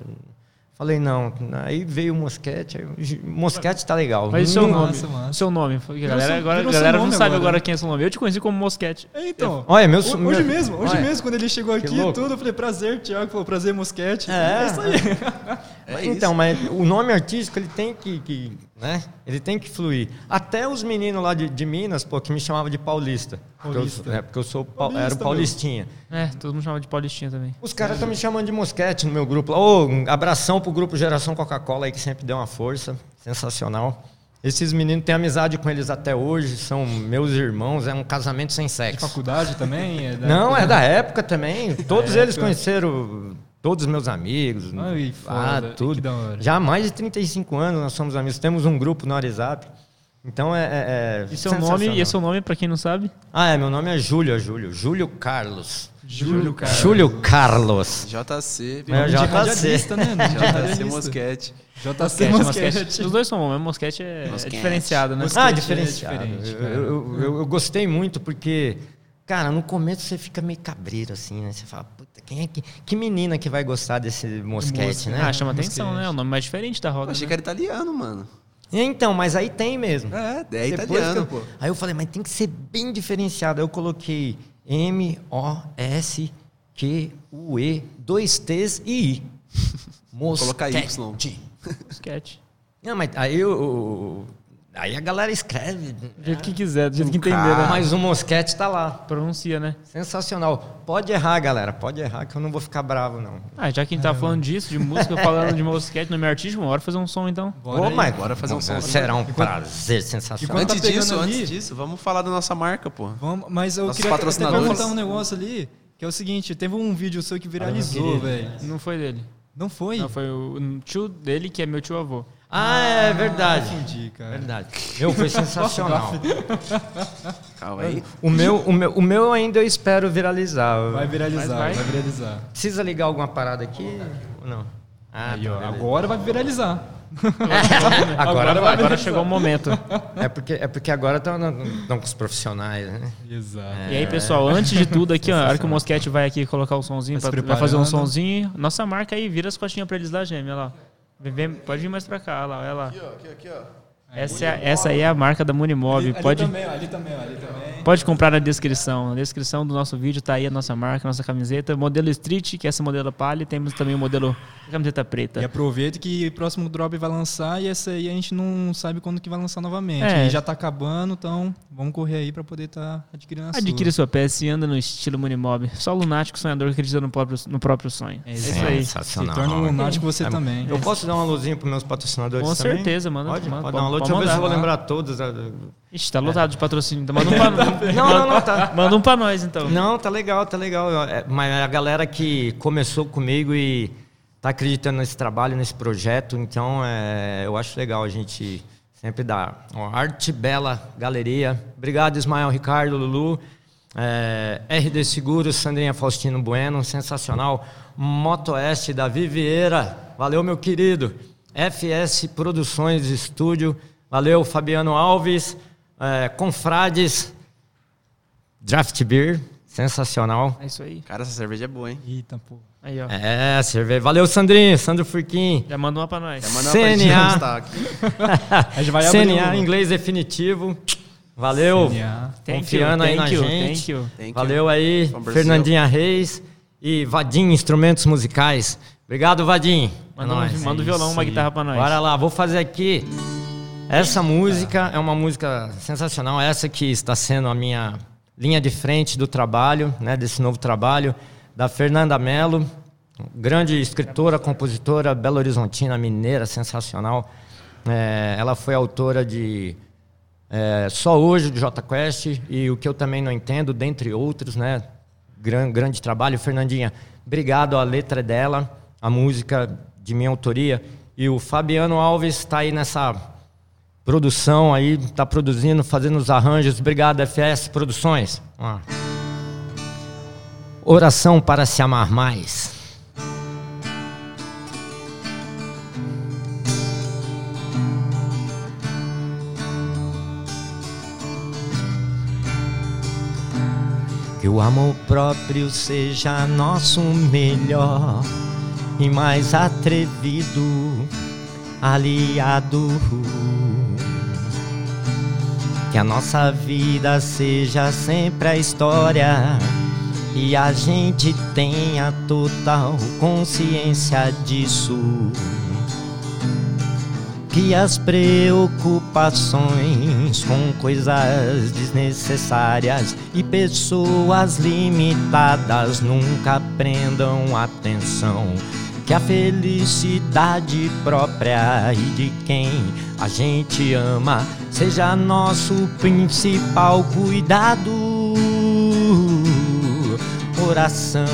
Falei, não. Aí veio o Mosquete. Mosquete tá legal. Mas e seu nome? massa, massa. Seu nome. Porque galera agora, galera não sabe agora, agora né? quem é seu nome. Eu te conheci como Mosquete. É, então. Olha, meu- Ho- meu- Hoje mesmo, hoje Olha. mesmo, quando ele chegou aqui e tudo, eu falei, prazer, Thiago. Falou, prazer, Mosquete. É. isso aí. É então, mas o nome artístico ele tem que, que, né? Ele tem que fluir. Até os meninos lá de, de Minas, pô, que me chamavam de paulista. Porque eu- Paulista. é, porque eu sou pau- Paulista, era o paulistinha. É, todo mundo chama de Paulistinha também. Os caras estão me chamando de mosquete no meu grupo. Ô, um abração pro grupo Geração Coca-Cola aí que sempre deu uma força. Sensacional. Esses meninos têm amizade com eles até hoje, são meus irmãos, é um casamento sem De sexo. faculdade também? É da Não, época- é da época também. Todos Da eles época. conheceram todos os meus amigos. Ai, ah, foda. tudo. Que da hora. Já há mais de 35 anos nós somos amigos. Temos um grupo no WhatsApp. Então é. é, é E seu nome, e seu nome, pra quem não sabe? Ah, é, meu nome é Júlio, é Júlio. Júlio Carlos. Júlio, cara. Júlio Carlos. JC, É, JC. né? De JC. Mosquete. JC Mosquete, Mosquete. Os dois são bons, mas Mosquete é, é Mosquete. diferenciado, né? Mosquete Ah, diferenciado. eu, eu, eu- eu gostei muito porque, cara, no começo você fica meio cabreiro assim, né? Você fala, quem é que. Que menina que vai gostar desse mosquete, Mosca. né? Ah, chama atenção, Mosquete. né? É o nome mais diferente da roda. Achei né? que era italiano, mano. Então, mas aí tem mesmo. É, é Depois italiano, eu- pô. Aí eu falei, mas tem que ser bem diferenciado. Aí eu coloquei M-O-S-Q-U-E, dois T's e I. Colocar Y. Mosquete. Não, mas aí eu, aí a galera escreve. Do jeito que quiser, do jeito que entender, né? Mas o mosquete tá lá. Pronuncia, né? Sensacional. Pode errar, galera. Pode errar que eu não vou ficar bravo, não. Ah, já que a gente tá falando disso, de música, falando de mosquete, nome artístico, uma hora fazer um som então. Bora Ô, aí. mas Bora fazer um som. Será um prazer sensacional. Enquanto tá Antes disso, ali- antes disso, vamos falar da nossa marca, pô. Vamos, mas eu Nossos queria até patrocinadores. perguntar um negócio ali, que é o seguinte, teve um vídeo seu que viralizou, velho. Não foi dele. Não foi? Não, foi o tio dele, que é meu tio avô. Ah, é verdade. Confundi, cara. Verdade. Meu, foi sensacional. Calma aí. O meu, o, meu, o meu ainda eu espero viralizar. Vai viralizar, vai. vai. viralizar. Precisa ligar alguma parada aqui não? Ah, Aí, tá, ó, agora vai viralizar. agora, agora vai. Agora chegou o momento. É porque, é porque agora estão com os profissionais, né? Exato. E aí, pessoal, antes de tudo aqui, ó, a hora que o Mosquete vai aqui colocar o somzinho, Tá se pra, vai fazer um somzinho, nossa marca aí, vira as costinhas pra eles lá, gêmea, olha lá. Vem, pode vir mais pra cá, olha lá. Aqui, ó, aqui, aqui, ó. Essa, é, essa aí é a marca da Munimob. ali, ali Pode, também, ali também, ali também. pode comprar na descrição. Na descrição do nosso vídeo tá aí a nossa marca, a nossa camiseta. Modelo Street, que é essa modelo palha, e temos também o modelo camiseta E preta. aproveita que o próximo drop vai lançar e essa aí a gente não sabe quando que vai lançar novamente. É. E já tá acabando, então vamos correr aí pra poder estar adquirindo a Adquire sua peça e anda no estilo Munimob. Só lunático sonhador que acredita no próprio, no próprio sonho. É isso aí. sua. Se torna um lunático você É, também. Eu posso dar uma luzinha para meus patrocinadores Com também? certeza, manda. Pode, manda, pode dar uma alô. Pode Deixa eu vou mandar. lembrar todos. ah, Ixi, tá lotado de patrocínio. Então manda um pra, Não, não, não, tá. manda um pra nós, então. Não, tá legal, tá legal. É, Mas a galera que começou comigo e tá acreditando nesse trabalho, nesse projeto, então é, eu acho legal a gente sempre dar. Ó, Arte Bela Galeria. Obrigado, Ismael Ricardo, Lulu. É, RD Seguros, Sandrinha Faustino Bueno, sensacional. Moto Oeste, Davi Vieira. Valeu, meu querido. FS Produções Estúdio. Valeu, Fabiano Alves. É, Confrades. Draft Beer, sensacional. É isso aí. Cara, essa cerveja é boa, hein? Eita, pô. Aí, ó. É, cerveja. Valeu, Sandrinho, Sandro Furquim. Já manda uma pra nós. Já manda pra gente CNA. constar aqui. A gente vai abrir CNA, inglês definitivo. Valeu. CNA. Thank Confiando you, aí na thank you, gente. Thank you. Thank you. Valeu aí, From Brazil. Fernandinha Reis e Vadim Instrumentos Musicais. Obrigado, Vadim. É Manda, um, manda um violão, uma guitarra pra nós. Bora lá, vou fazer aqui. Essa música é uma música sensacional, essa que está sendo a minha linha de frente do trabalho, né, desse novo trabalho, da Fernanda Mello, grande escritora, compositora, Belo Horizontina, mineira, sensacional. É, ela foi autora de é, Só Hoje, do J Quest, e O Que Eu Também Não Entendo, dentre outros, né? Gran, grande trabalho. Fernandinha, obrigado, a letra é dela, a música de minha autoria. E o Fabiano Alves está aí nessa produção aí, está produzindo, fazendo os arranjos. Obrigado, FS Produções. Oração para se amar mais. Que o amor próprio seja nosso melhor e mais atrevido aliado. Que a nossa vida seja sempre a história e a gente tenha total consciência disso. Que as preocupações com coisas desnecessárias e pessoas limitadas nunca prendam atenção. Que a felicidade própria e de quem a gente ama seja nosso principal cuidado. Oração,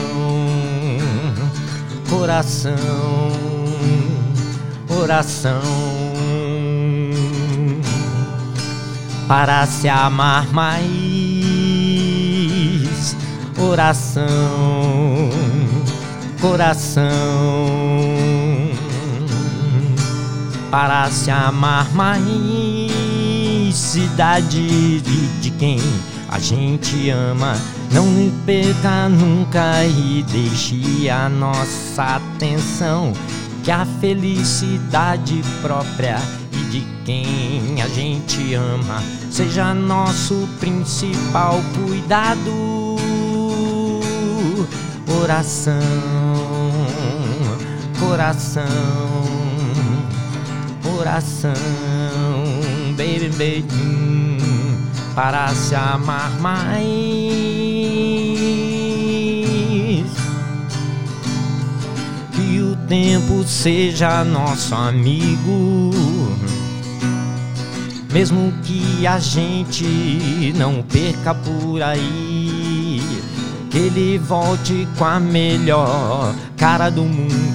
coração oração para se amar mais. Oração, coração para se amar mais. Cidade de, de quem a gente ama. Não perca nunca e deixe a nossa atenção que a felicidade própria e de quem a gente ama seja nosso principal cuidado. Oração, coração, oração, baby, baby, para se amar mais. Que o tempo seja nosso amigo. Mesmo que a gente não perca por aí, que ele volte com a melhor cara do mundo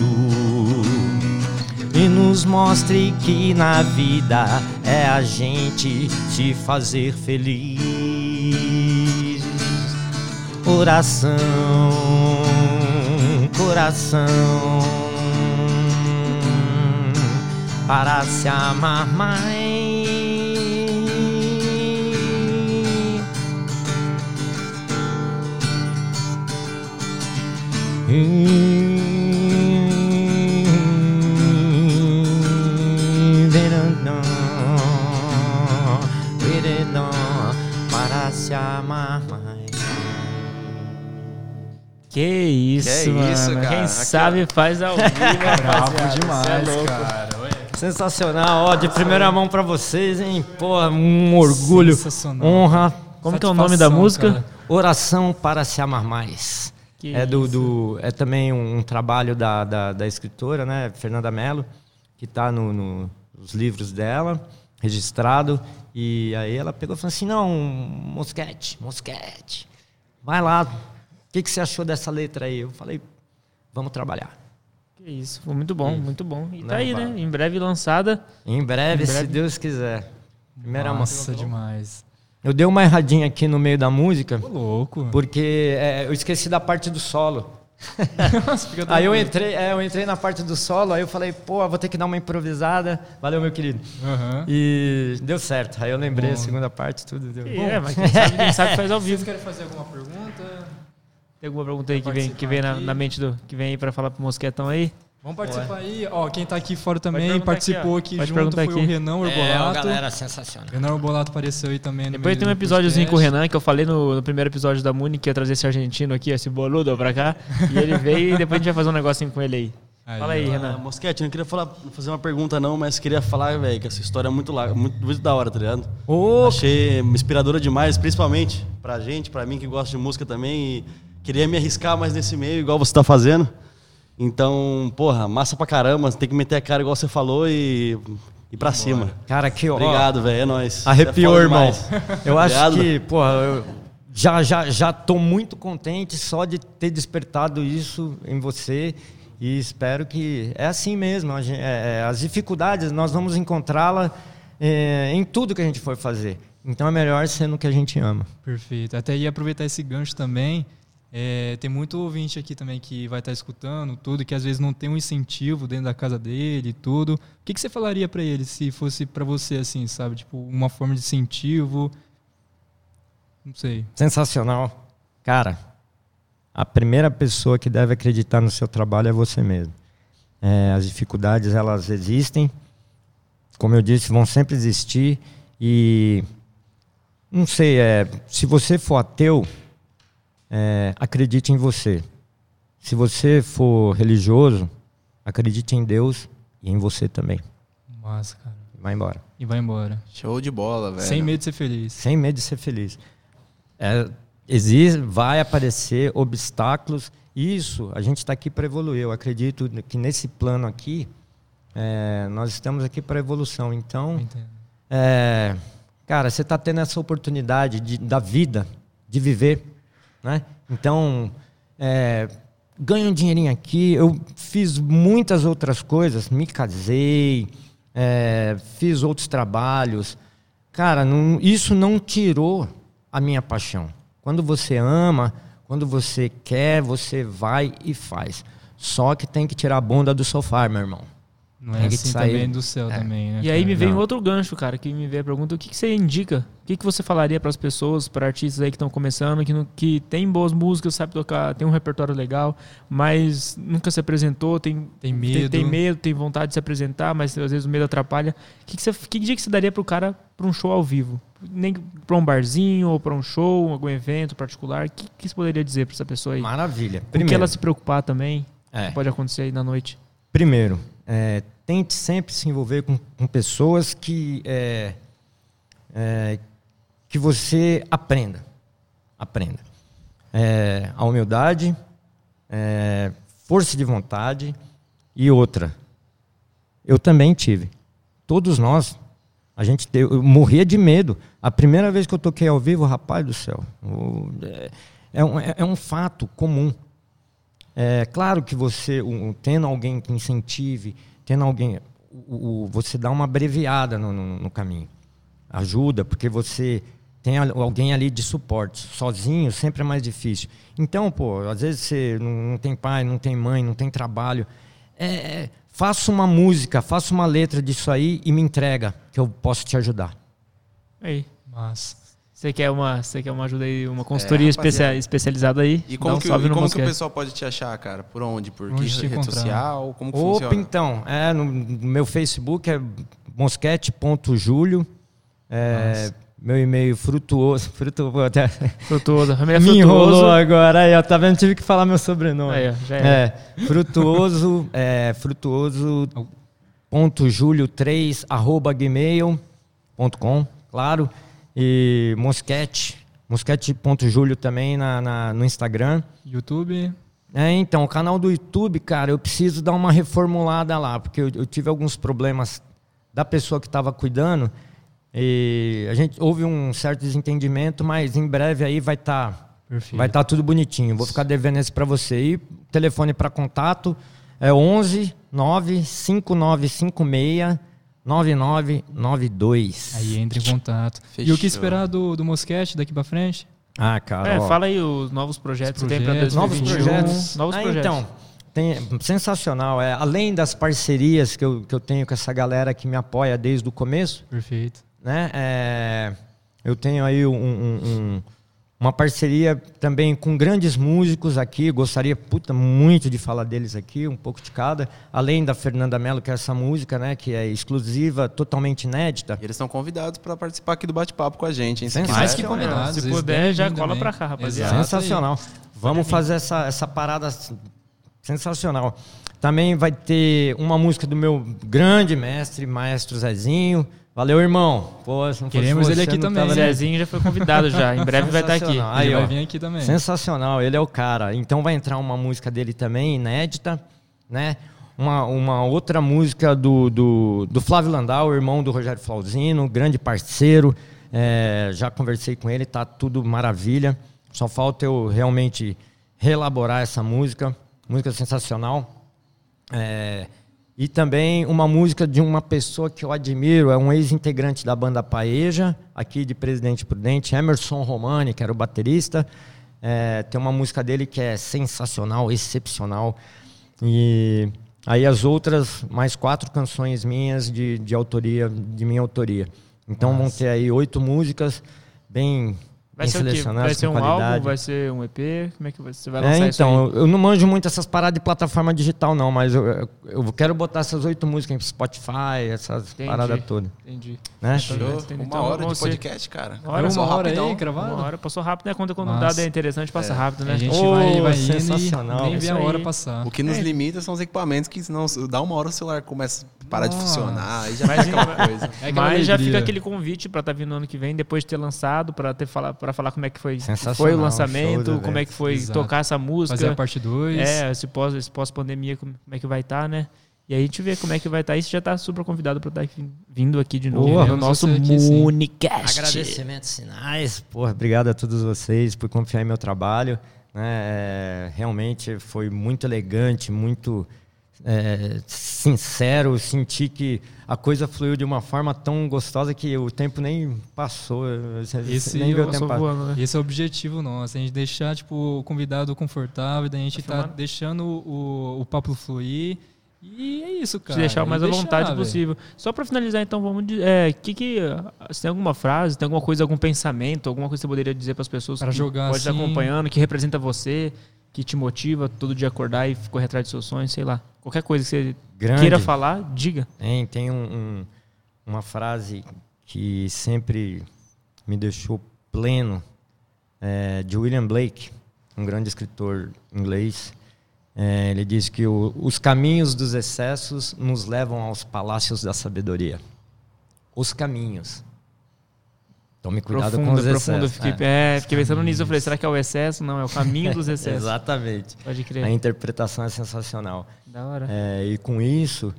e nos mostre que na vida é a gente se fazer feliz. Oração, coração, para se amar mais. Que isso, Que mano. isso, cara. Quem Aqui, sabe faz ao vivo, Bravo rapaziada. demais, é louco. cara. Sensacional, ó, de primeira mão pra vocês, hein? Pô, um orgulho, Sensacional. honra. Como que é o nome da música? cara. Oração para se amar mais. Que é do, do- é também um, trabalho da, da, da escritora, né, Fernanda Mello, que está no, no- nos livros dela, registrado. E aí ela pegou e falou assim: não, Mosquete, Mosquete, vai lá. O que, que você achou dessa letra aí? Eu falei: vamos trabalhar. Que isso, foi muito bom, muito bom. E tá Não, aí, vai. né? Em breve lançada. Em breve, Em se breve. Deus quiser. Primeira. Nossa, demais. Eu dei uma erradinha aqui no meio da música, Ô, louco. porque é, eu esqueci da parte do solo. Nossa, Aí eu entrei, é, eu entrei na parte do solo, aí eu falei, pô, vou ter que dar uma improvisada. Valeu, meu querido. Aham. E deu certo. Aí eu lembrei a segunda parte, tudo deu. É, mas quem sabe, quem sabe faz ao Vocês vivo. querem fazer alguma pergunta? Tem alguma pergunta aí que vem, que vem na, na mente do. Que vem aí pra falar pro Mosquetão aí? Vamos participar aí. Ó, quem tá aqui fora também participou aqui, aqui, junto perguntar foi aqui. o Renan Urbolato. É, sensacional. Renan Urbolato apareceu aí também no Depois tem um episódiozinho com o. Renan, que eu falei no, no primeiro episódio da Muni, que ia trazer esse argentino aqui, esse boludo pra cá. E ele veio e depois a gente vai fazer um negocinho com ele aí. Aí, Fala aí, ó. Ah, Renan. Mosquete, eu não queria falar, fazer uma pergunta não, mas queria falar, velho, que essa história é muito, la- muito, muito da hora, tá ligado? Ô, Achei inspiradora demais, principalmente pra gente, pra mim que gosta de música também. E queria me arriscar mais nesse meio, igual você tá fazendo. Então, porra, massa pra caramba. Tem que meter a cara igual você falou e ir pra cima. cara, que ó, Obrigado, velho. É nóis. Arrepiou, Você é irmão. Eu acho Obrigado. que, porra, eu já, já, já tô muito contente só de ter despertado isso em você. E espero que é assim mesmo. a gen- é, é, as dificuldades nós vamos encontrá-la é, em tudo que a gente for fazer. Então é melhor sendo o que a gente ama. Perfeito. Até ia aproveitar esse gancho também. É, tem muito ouvinte aqui também que vai estar escutando tudo, que às vezes não tem um incentivo dentro da casa dele e tudo. O que, que você falaria para ele se fosse para você assim, sabe? Tipo, uma forma de incentivo. Não sei. Sensacional. Cara, a primeira pessoa que deve acreditar no seu trabalho é você mesmo. É, as dificuldades, elas existem. Como eu disse, vão sempre existir. E, não sei, é, se você for ateu, é, acredite em você. Se você for religioso, acredite em Deus e em você também. Massa, cara. Vai embora. E vai embora. Show de bola, velho. Sem medo de ser feliz. Sem medo de ser feliz. É, existe, vai aparecer obstáculos. Isso, a gente está aqui para evoluir. Eu acredito que nesse plano aqui, é, nós estamos aqui para evolução. Então, é, cara, você está tendo essa oportunidade de, da vida, de viver, né? Então, é, ganho um dinheirinho aqui. Eu fiz muitas outras coisas, me casei, é, fiz outros trabalhos. Cara, não- isso não tirou a minha paixão. Quando você ama, quando você quer, você vai e faz. Só que tem que tirar a bunda do sofá, meu irmão. Não é Tem que assim sair. também do céu É. também, né? E aí me Não. outro gancho, cara, que me veio a pergunta: o que, que você indica? O que, que você falaria para as pessoas, para artistas aí que estão começando, que, não, que tem boas músicas, sabe tocar, tem um repertório legal, mas nunca se apresentou, tem, Tem tem, medo. tem medo, tem vontade de se apresentar, mas às vezes o medo atrapalha. O que, que, você, que dia que você daria pro cara para um show ao vivo? Nem para um barzinho ou para um show, algum evento particular? O que, que você poderia dizer para essa pessoa aí? Maravilha. Com que Primeiro, ela se preocupar também? é, que pode acontecer aí na noite. primeiro é, tente sempre se envolver com, com pessoas que, é, é, que você aprenda. Aprenda. É, a humildade, é, força de vontade e outra. Eu também tive. Todos nós. A gente te- eu morria de medo. A primeira vez que eu toquei ao vivo, rapaz do céu, o- é, é um, é um fato comum. É claro que você, um, tendo alguém que incentive, tendo alguém, o, o- você dá uma abreviada no, no- no caminho. Ajuda, porque você tem al- alguém ali de suporte. Sozinho sempre é mais difícil. Então, pô, às vezes você não, não tem pai, não tem mãe, não tem trabalho. É, é, faça uma música, faça uma letra disso aí e me entrega, que eu posso te ajudar. Aí. Mas Você quer uma, você quer uma ajuda aí, uma consultoria rapaziada. especia- especializada aí? E como, um que, e como que o pessoal pode te achar, cara? Por onde? Por Onde que rede encontrar? social? Como que Opa, funciona? então, é, no, no meu Facebook é mosquete.julio. É, meu e-mail frutuoso. frutuoso até, Frutuoso. A minha é me frutuoso. enrolou agora. Aí, ó, tá vendo? Tive que falar meu sobrenome. Aí, ó, já era. é, frutuoso, é, frutuoso ponto julio 3 arroba gmail.com, claro. E mosquete, mosquete.julio também na, na- no Instagram. YouTube, É, então, o canal do YouTube, cara, eu preciso dar uma reformulada lá, porque eu, eu tive alguns problemas da pessoa que estava cuidando e a gente houve um certo desentendimento, mas em breve aí vai estar perfeito. vai tá tudo bonitinho. Vou ficar devendo esse para você. E telefone para contato é 11 9 5956 9992. Aí entra em contato. E o que Fechou. esperar do, do Mosquete daqui pra frente? Ah, cara. É, ó. fala aí os novos projetos Os que tem para projetos, 2021. Novos projetos. Novos Ah, projetos. Então, tem, sensacional. É, além das parcerias que eu, que eu tenho com essa galera que me apoia desde o começo, Perfeito. né? é, eu tenho aí um- um- um- uma parceria também com grandes músicos aqui. Gostaria puta, muito de falar deles aqui, um pouco de cada. Além da Fernanda Mello, que é essa música, né? Que é exclusiva, totalmente inédita. E eles estão convidados para participar aqui do bate-papo com a gente, hein? Se Sensacional. Mais que combinados. Se eles puder, devem já cola pra cá, rapaziada. Sensacional. Vamos fazer essa, essa parada sensacional. Também vai ter uma música do meu grande mestre, maestro Zezinho. Valeu, irmão. Pô, se não Queremos ele aqui também, O né? Zezinho já foi convidado já. Em breve vai estar aqui. Sensacional. Ele Aí, vai ó. vir aqui também. Sensacional, ele é o cara. Então vai entrar uma música dele também, inédita, né? Uma, uma outra música do, do, do Flávio Landau, irmão do Rogério Flauzino, grande parceiro. É, já conversei com ele, tá tudo maravilha. Só falta eu realmente reelaborar essa música. Música sensacional. É, e também uma música de uma pessoa que eu admiro, é um ex-integrante da banda Paeja, aqui de Presidente Prudente, Emerson Romani, que era o baterista. É, tem uma música dele que é sensacional, excepcional. E aí as outras, mais quatro canções minhas de, de autoria, de minha autoria. Então vão ter aí oito músicas bem, Vai ser o quê? Vai ser um qualidade. álbum? Vai ser um EP? Como é que você vai lançar É, isso aí? então, eu não manjo muito essas paradas de plataforma digital, não, mas eu, eu- eu quero botar essas oito músicas em Spotify, essas Entendi. paradas todas. Entendi. Né? Show. Uma Então, hora de podcast, cara. Uma hora Uma só, hora rapidão. aí, gravado? Uma hora passou rápido, né? Quando, quando o Mas- dado é interessante, passa rápido, né? A gente Ô, vai, vai indo sensacional. e nem É vê a hora passar. O que nos É. limita são os equipamentos que senão dá uma hora o celular começa a parar de Nossa. funcionar, aí já Mas, fica aquela coisa. É mas já fica aquele convite pra estar vindo ano que vem, depois de ter lançado, pra, ter fala, pra falar como é que foi, foi o lançamento, como é que foi Exato. tocar essa música. Fazer a parte 2. É, esse pós, esse pós-pandemia, como como é que vai estar, né? E aí a gente vê como é que vai estar. E você já tá super convidado pra estar aqui- vindo aqui de novo Boa. no nosso aqui, sim. Municast. Agradecimentos sinais. Porra, obrigado a todos vocês por confiar em meu trabalho. né? É, realmente foi muito elegante, muito é, sincero. Senti que a coisa fluiu de uma forma tão gostosa que o tempo nem passou. Esse nem viu o Passou tempo passar. voando, né? Esse é o objetivo nosso, a gente deixar tipo, o convidado confortável, a gente Tá tá deixando o, o papo fluir E é isso, cara. Te deixar o E mais à vontade velho. possível. Só pra finalizar, então, vamos. de- É, que que. Se tem alguma frase, tem alguma coisa, algum pensamento, alguma coisa que você poderia dizer pras pessoas Pra que jogar pode estar assim. acompanhando, que representa você, que te motiva todo dia acordar e correr atrás dos seus sonhos, sei lá. Qualquer coisa que você Grande. queira falar, diga. Tem, tem um- um- uma frase que sempre me deixou pleno, é, de William Blake, um grande escritor inglês. É, ele diz que o- os caminhos dos excessos nos levam aos palácios da sabedoria. Os caminhos. Tome cuidado com os excessos. Fiquei, é, fiquei pensando nisso. Eu falei, será que é o excesso? Não, é o caminho dos excessos. Exatamente. Pode crer. A interpretação é sensacional. Da hora. É, e com isso,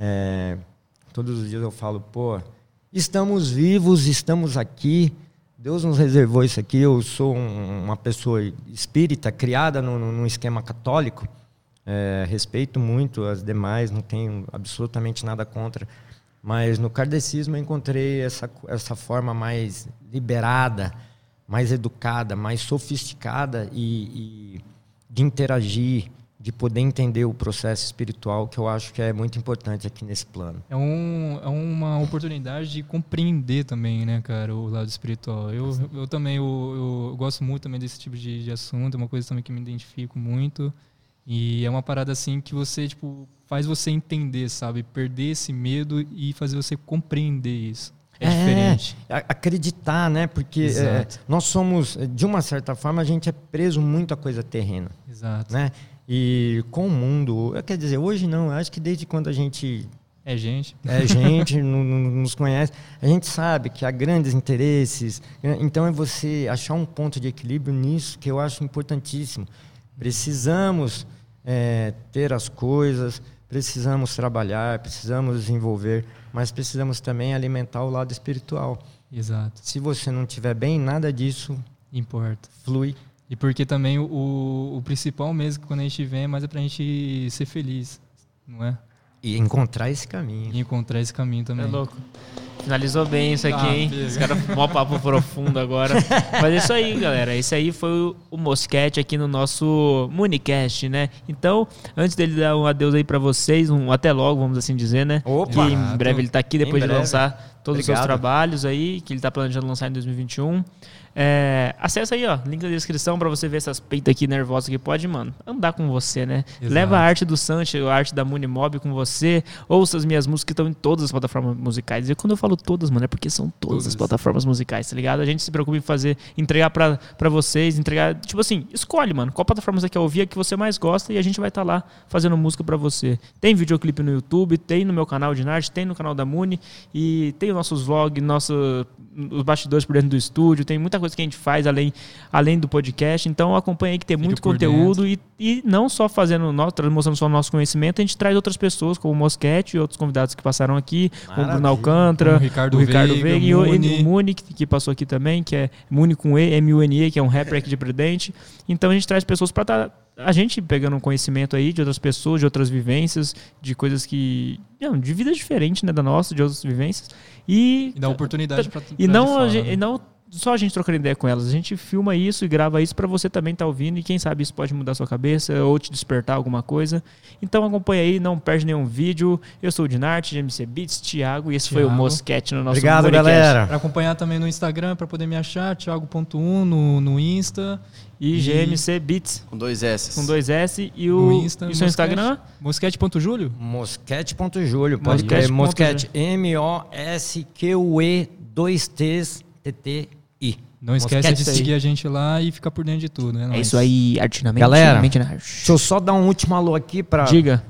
é, todos os dias eu falo, pô, estamos vivos, estamos aqui, Deus nos reservou isso aqui. Eu sou um- uma pessoa espírita, criada num esquema católico, é, respeito muito as demais, não tenho absolutamente nada contra. Mas no kardecismo eu encontrei essa, essa forma mais liberada, mais educada, mais sofisticada e, e de interagir, de poder entender o processo espiritual, que eu acho que é muito importante aqui nesse plano. É, um, é uma oportunidade de compreender também, né, cara, o lado espiritual. Eu, eu também eu, eu gosto muito também desse tipo de, de assunto, é uma coisa também que me identifico muito. E é uma parada assim que você, tipo, faz você entender, sabe? Perder esse medo e fazer você compreender isso. É, diferente. a- Acreditar, né? Porque é, nós somos, de uma certa forma, a gente é preso muito a coisa terrena, Exato. né? E com o mundo, quer dizer, hoje não, acho que desde quando a gente É gente. é gente, nos conhece, a gente sabe que há grandes interesses. né? Então é você achar um ponto de equilíbrio nisso que eu acho importantíssimo. Precisamos é, ter as coisas, precisamos trabalhar, precisamos desenvolver, mas precisamos também alimentar o lado espiritual. Exato. Se você não estiver bem, nada disso Importa. flui. E porque também o, o principal mesmo que quando a gente vem é mais é pra gente ser feliz, não é? E encontrar esse caminho. E encontrar esse caminho também. É louco. Finalizou bem isso aqui, Ah, hein? beleza. Os caras, mó papo profundo agora. Mas é isso aí, galera. Esse aí foi o, o Mosquete aqui no nosso Municast, né? Então, antes dele dar um adeus aí pra vocês, um até logo, vamos assim dizer, né? Opa! Que em breve ele tá aqui depois de breve. lançar todos os seus Obrigado. trabalhos aí, que ele tá planejando lançar em 2021. É, acessa aí, ó, link na descrição pra você ver essas peitas aqui nervosas que pode, mano, andar com você, né? Exato. Leva a arte do Sanche, a arte da Munimob com você. Ouça as minhas músicas que estão em todas as plataformas musicais. E quando eu falo todas, mano, é porque são todas, as Todas. plataformas musicais, tá ligado? A gente se preocupa em fazer, entregar pra, pra vocês, entregar. Tipo assim, escolhe, mano, qual plataforma você quer ouvir, a que você mais gosta, e a gente vai estar lá fazendo música pra você. Tem videoclipe no YouTube, tem no meu canal de Narte, tem no canal da Muni, e tem os nossos vlogs, nosso, os bastidores por dentro do estúdio, tem muita coisa que a gente faz além, além do podcast. Então acompanha aí que tem Fique muito conteúdo e, e não só fazendo, nó- tra- mostrando só o nosso conhecimento, a gente traz outras pessoas, como o Mosquete e outros convidados que passaram aqui, como o Bruno Maravilha. Alcântara, o Ricardo Veiga, Veiga e o, Muni. e o Muni, que, que passou aqui também, que é Muni com E, M-U-N-E, que é um rapper aqui de Prudente. Então a gente traz pessoas para estar a gente pegando um conhecimento aí de outras pessoas, de outras vivências, de coisas que. Não, de vida diferente, né, da nossa, de outras vivências. E E dá oportunidade pra e não, de a fala, gente- né? e não só a gente trocando ideia com elas, a gente filma isso e grava isso pra você também estar ouvindo e quem sabe isso pode mudar sua cabeça ou te despertar alguma coisa. Então acompanha aí, não perde nenhum vídeo. Eu sou o Dinarte, de MC Beats, Thiago, e esse foi o Thiago. Mosquete no nosso Obrigado, Monicast. galera. Pra acompanhar também no Instagram, pra poder me achar, Thiago.1 no, no Insta. E GMC Beats Com dois S. com dois S e o Insta, e seu Mosquete. Instagram? Mosquete.julio? Mosquete.julio, pode Mosquete Mosquete, M-O-S-Q-U-E, dois T's, T-T-I. Não esquece Mosquete de isso aí. seguir a gente lá e ficar por dentro de tudo, né? É isso aí, artinamente. Galera, mente na- Deixa eu só dar um último alô aqui para Diga.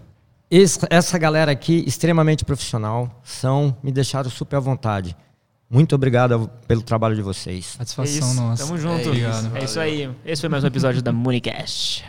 essa galera aqui, extremamente profissional, são, me deixaram super à vontade. Muito obrigado pelo trabalho de vocês. É Satisfação isso. nossa. Tamo junto. É isso, Obrigado. É isso aí. Esse foi mais um episódio da Municast.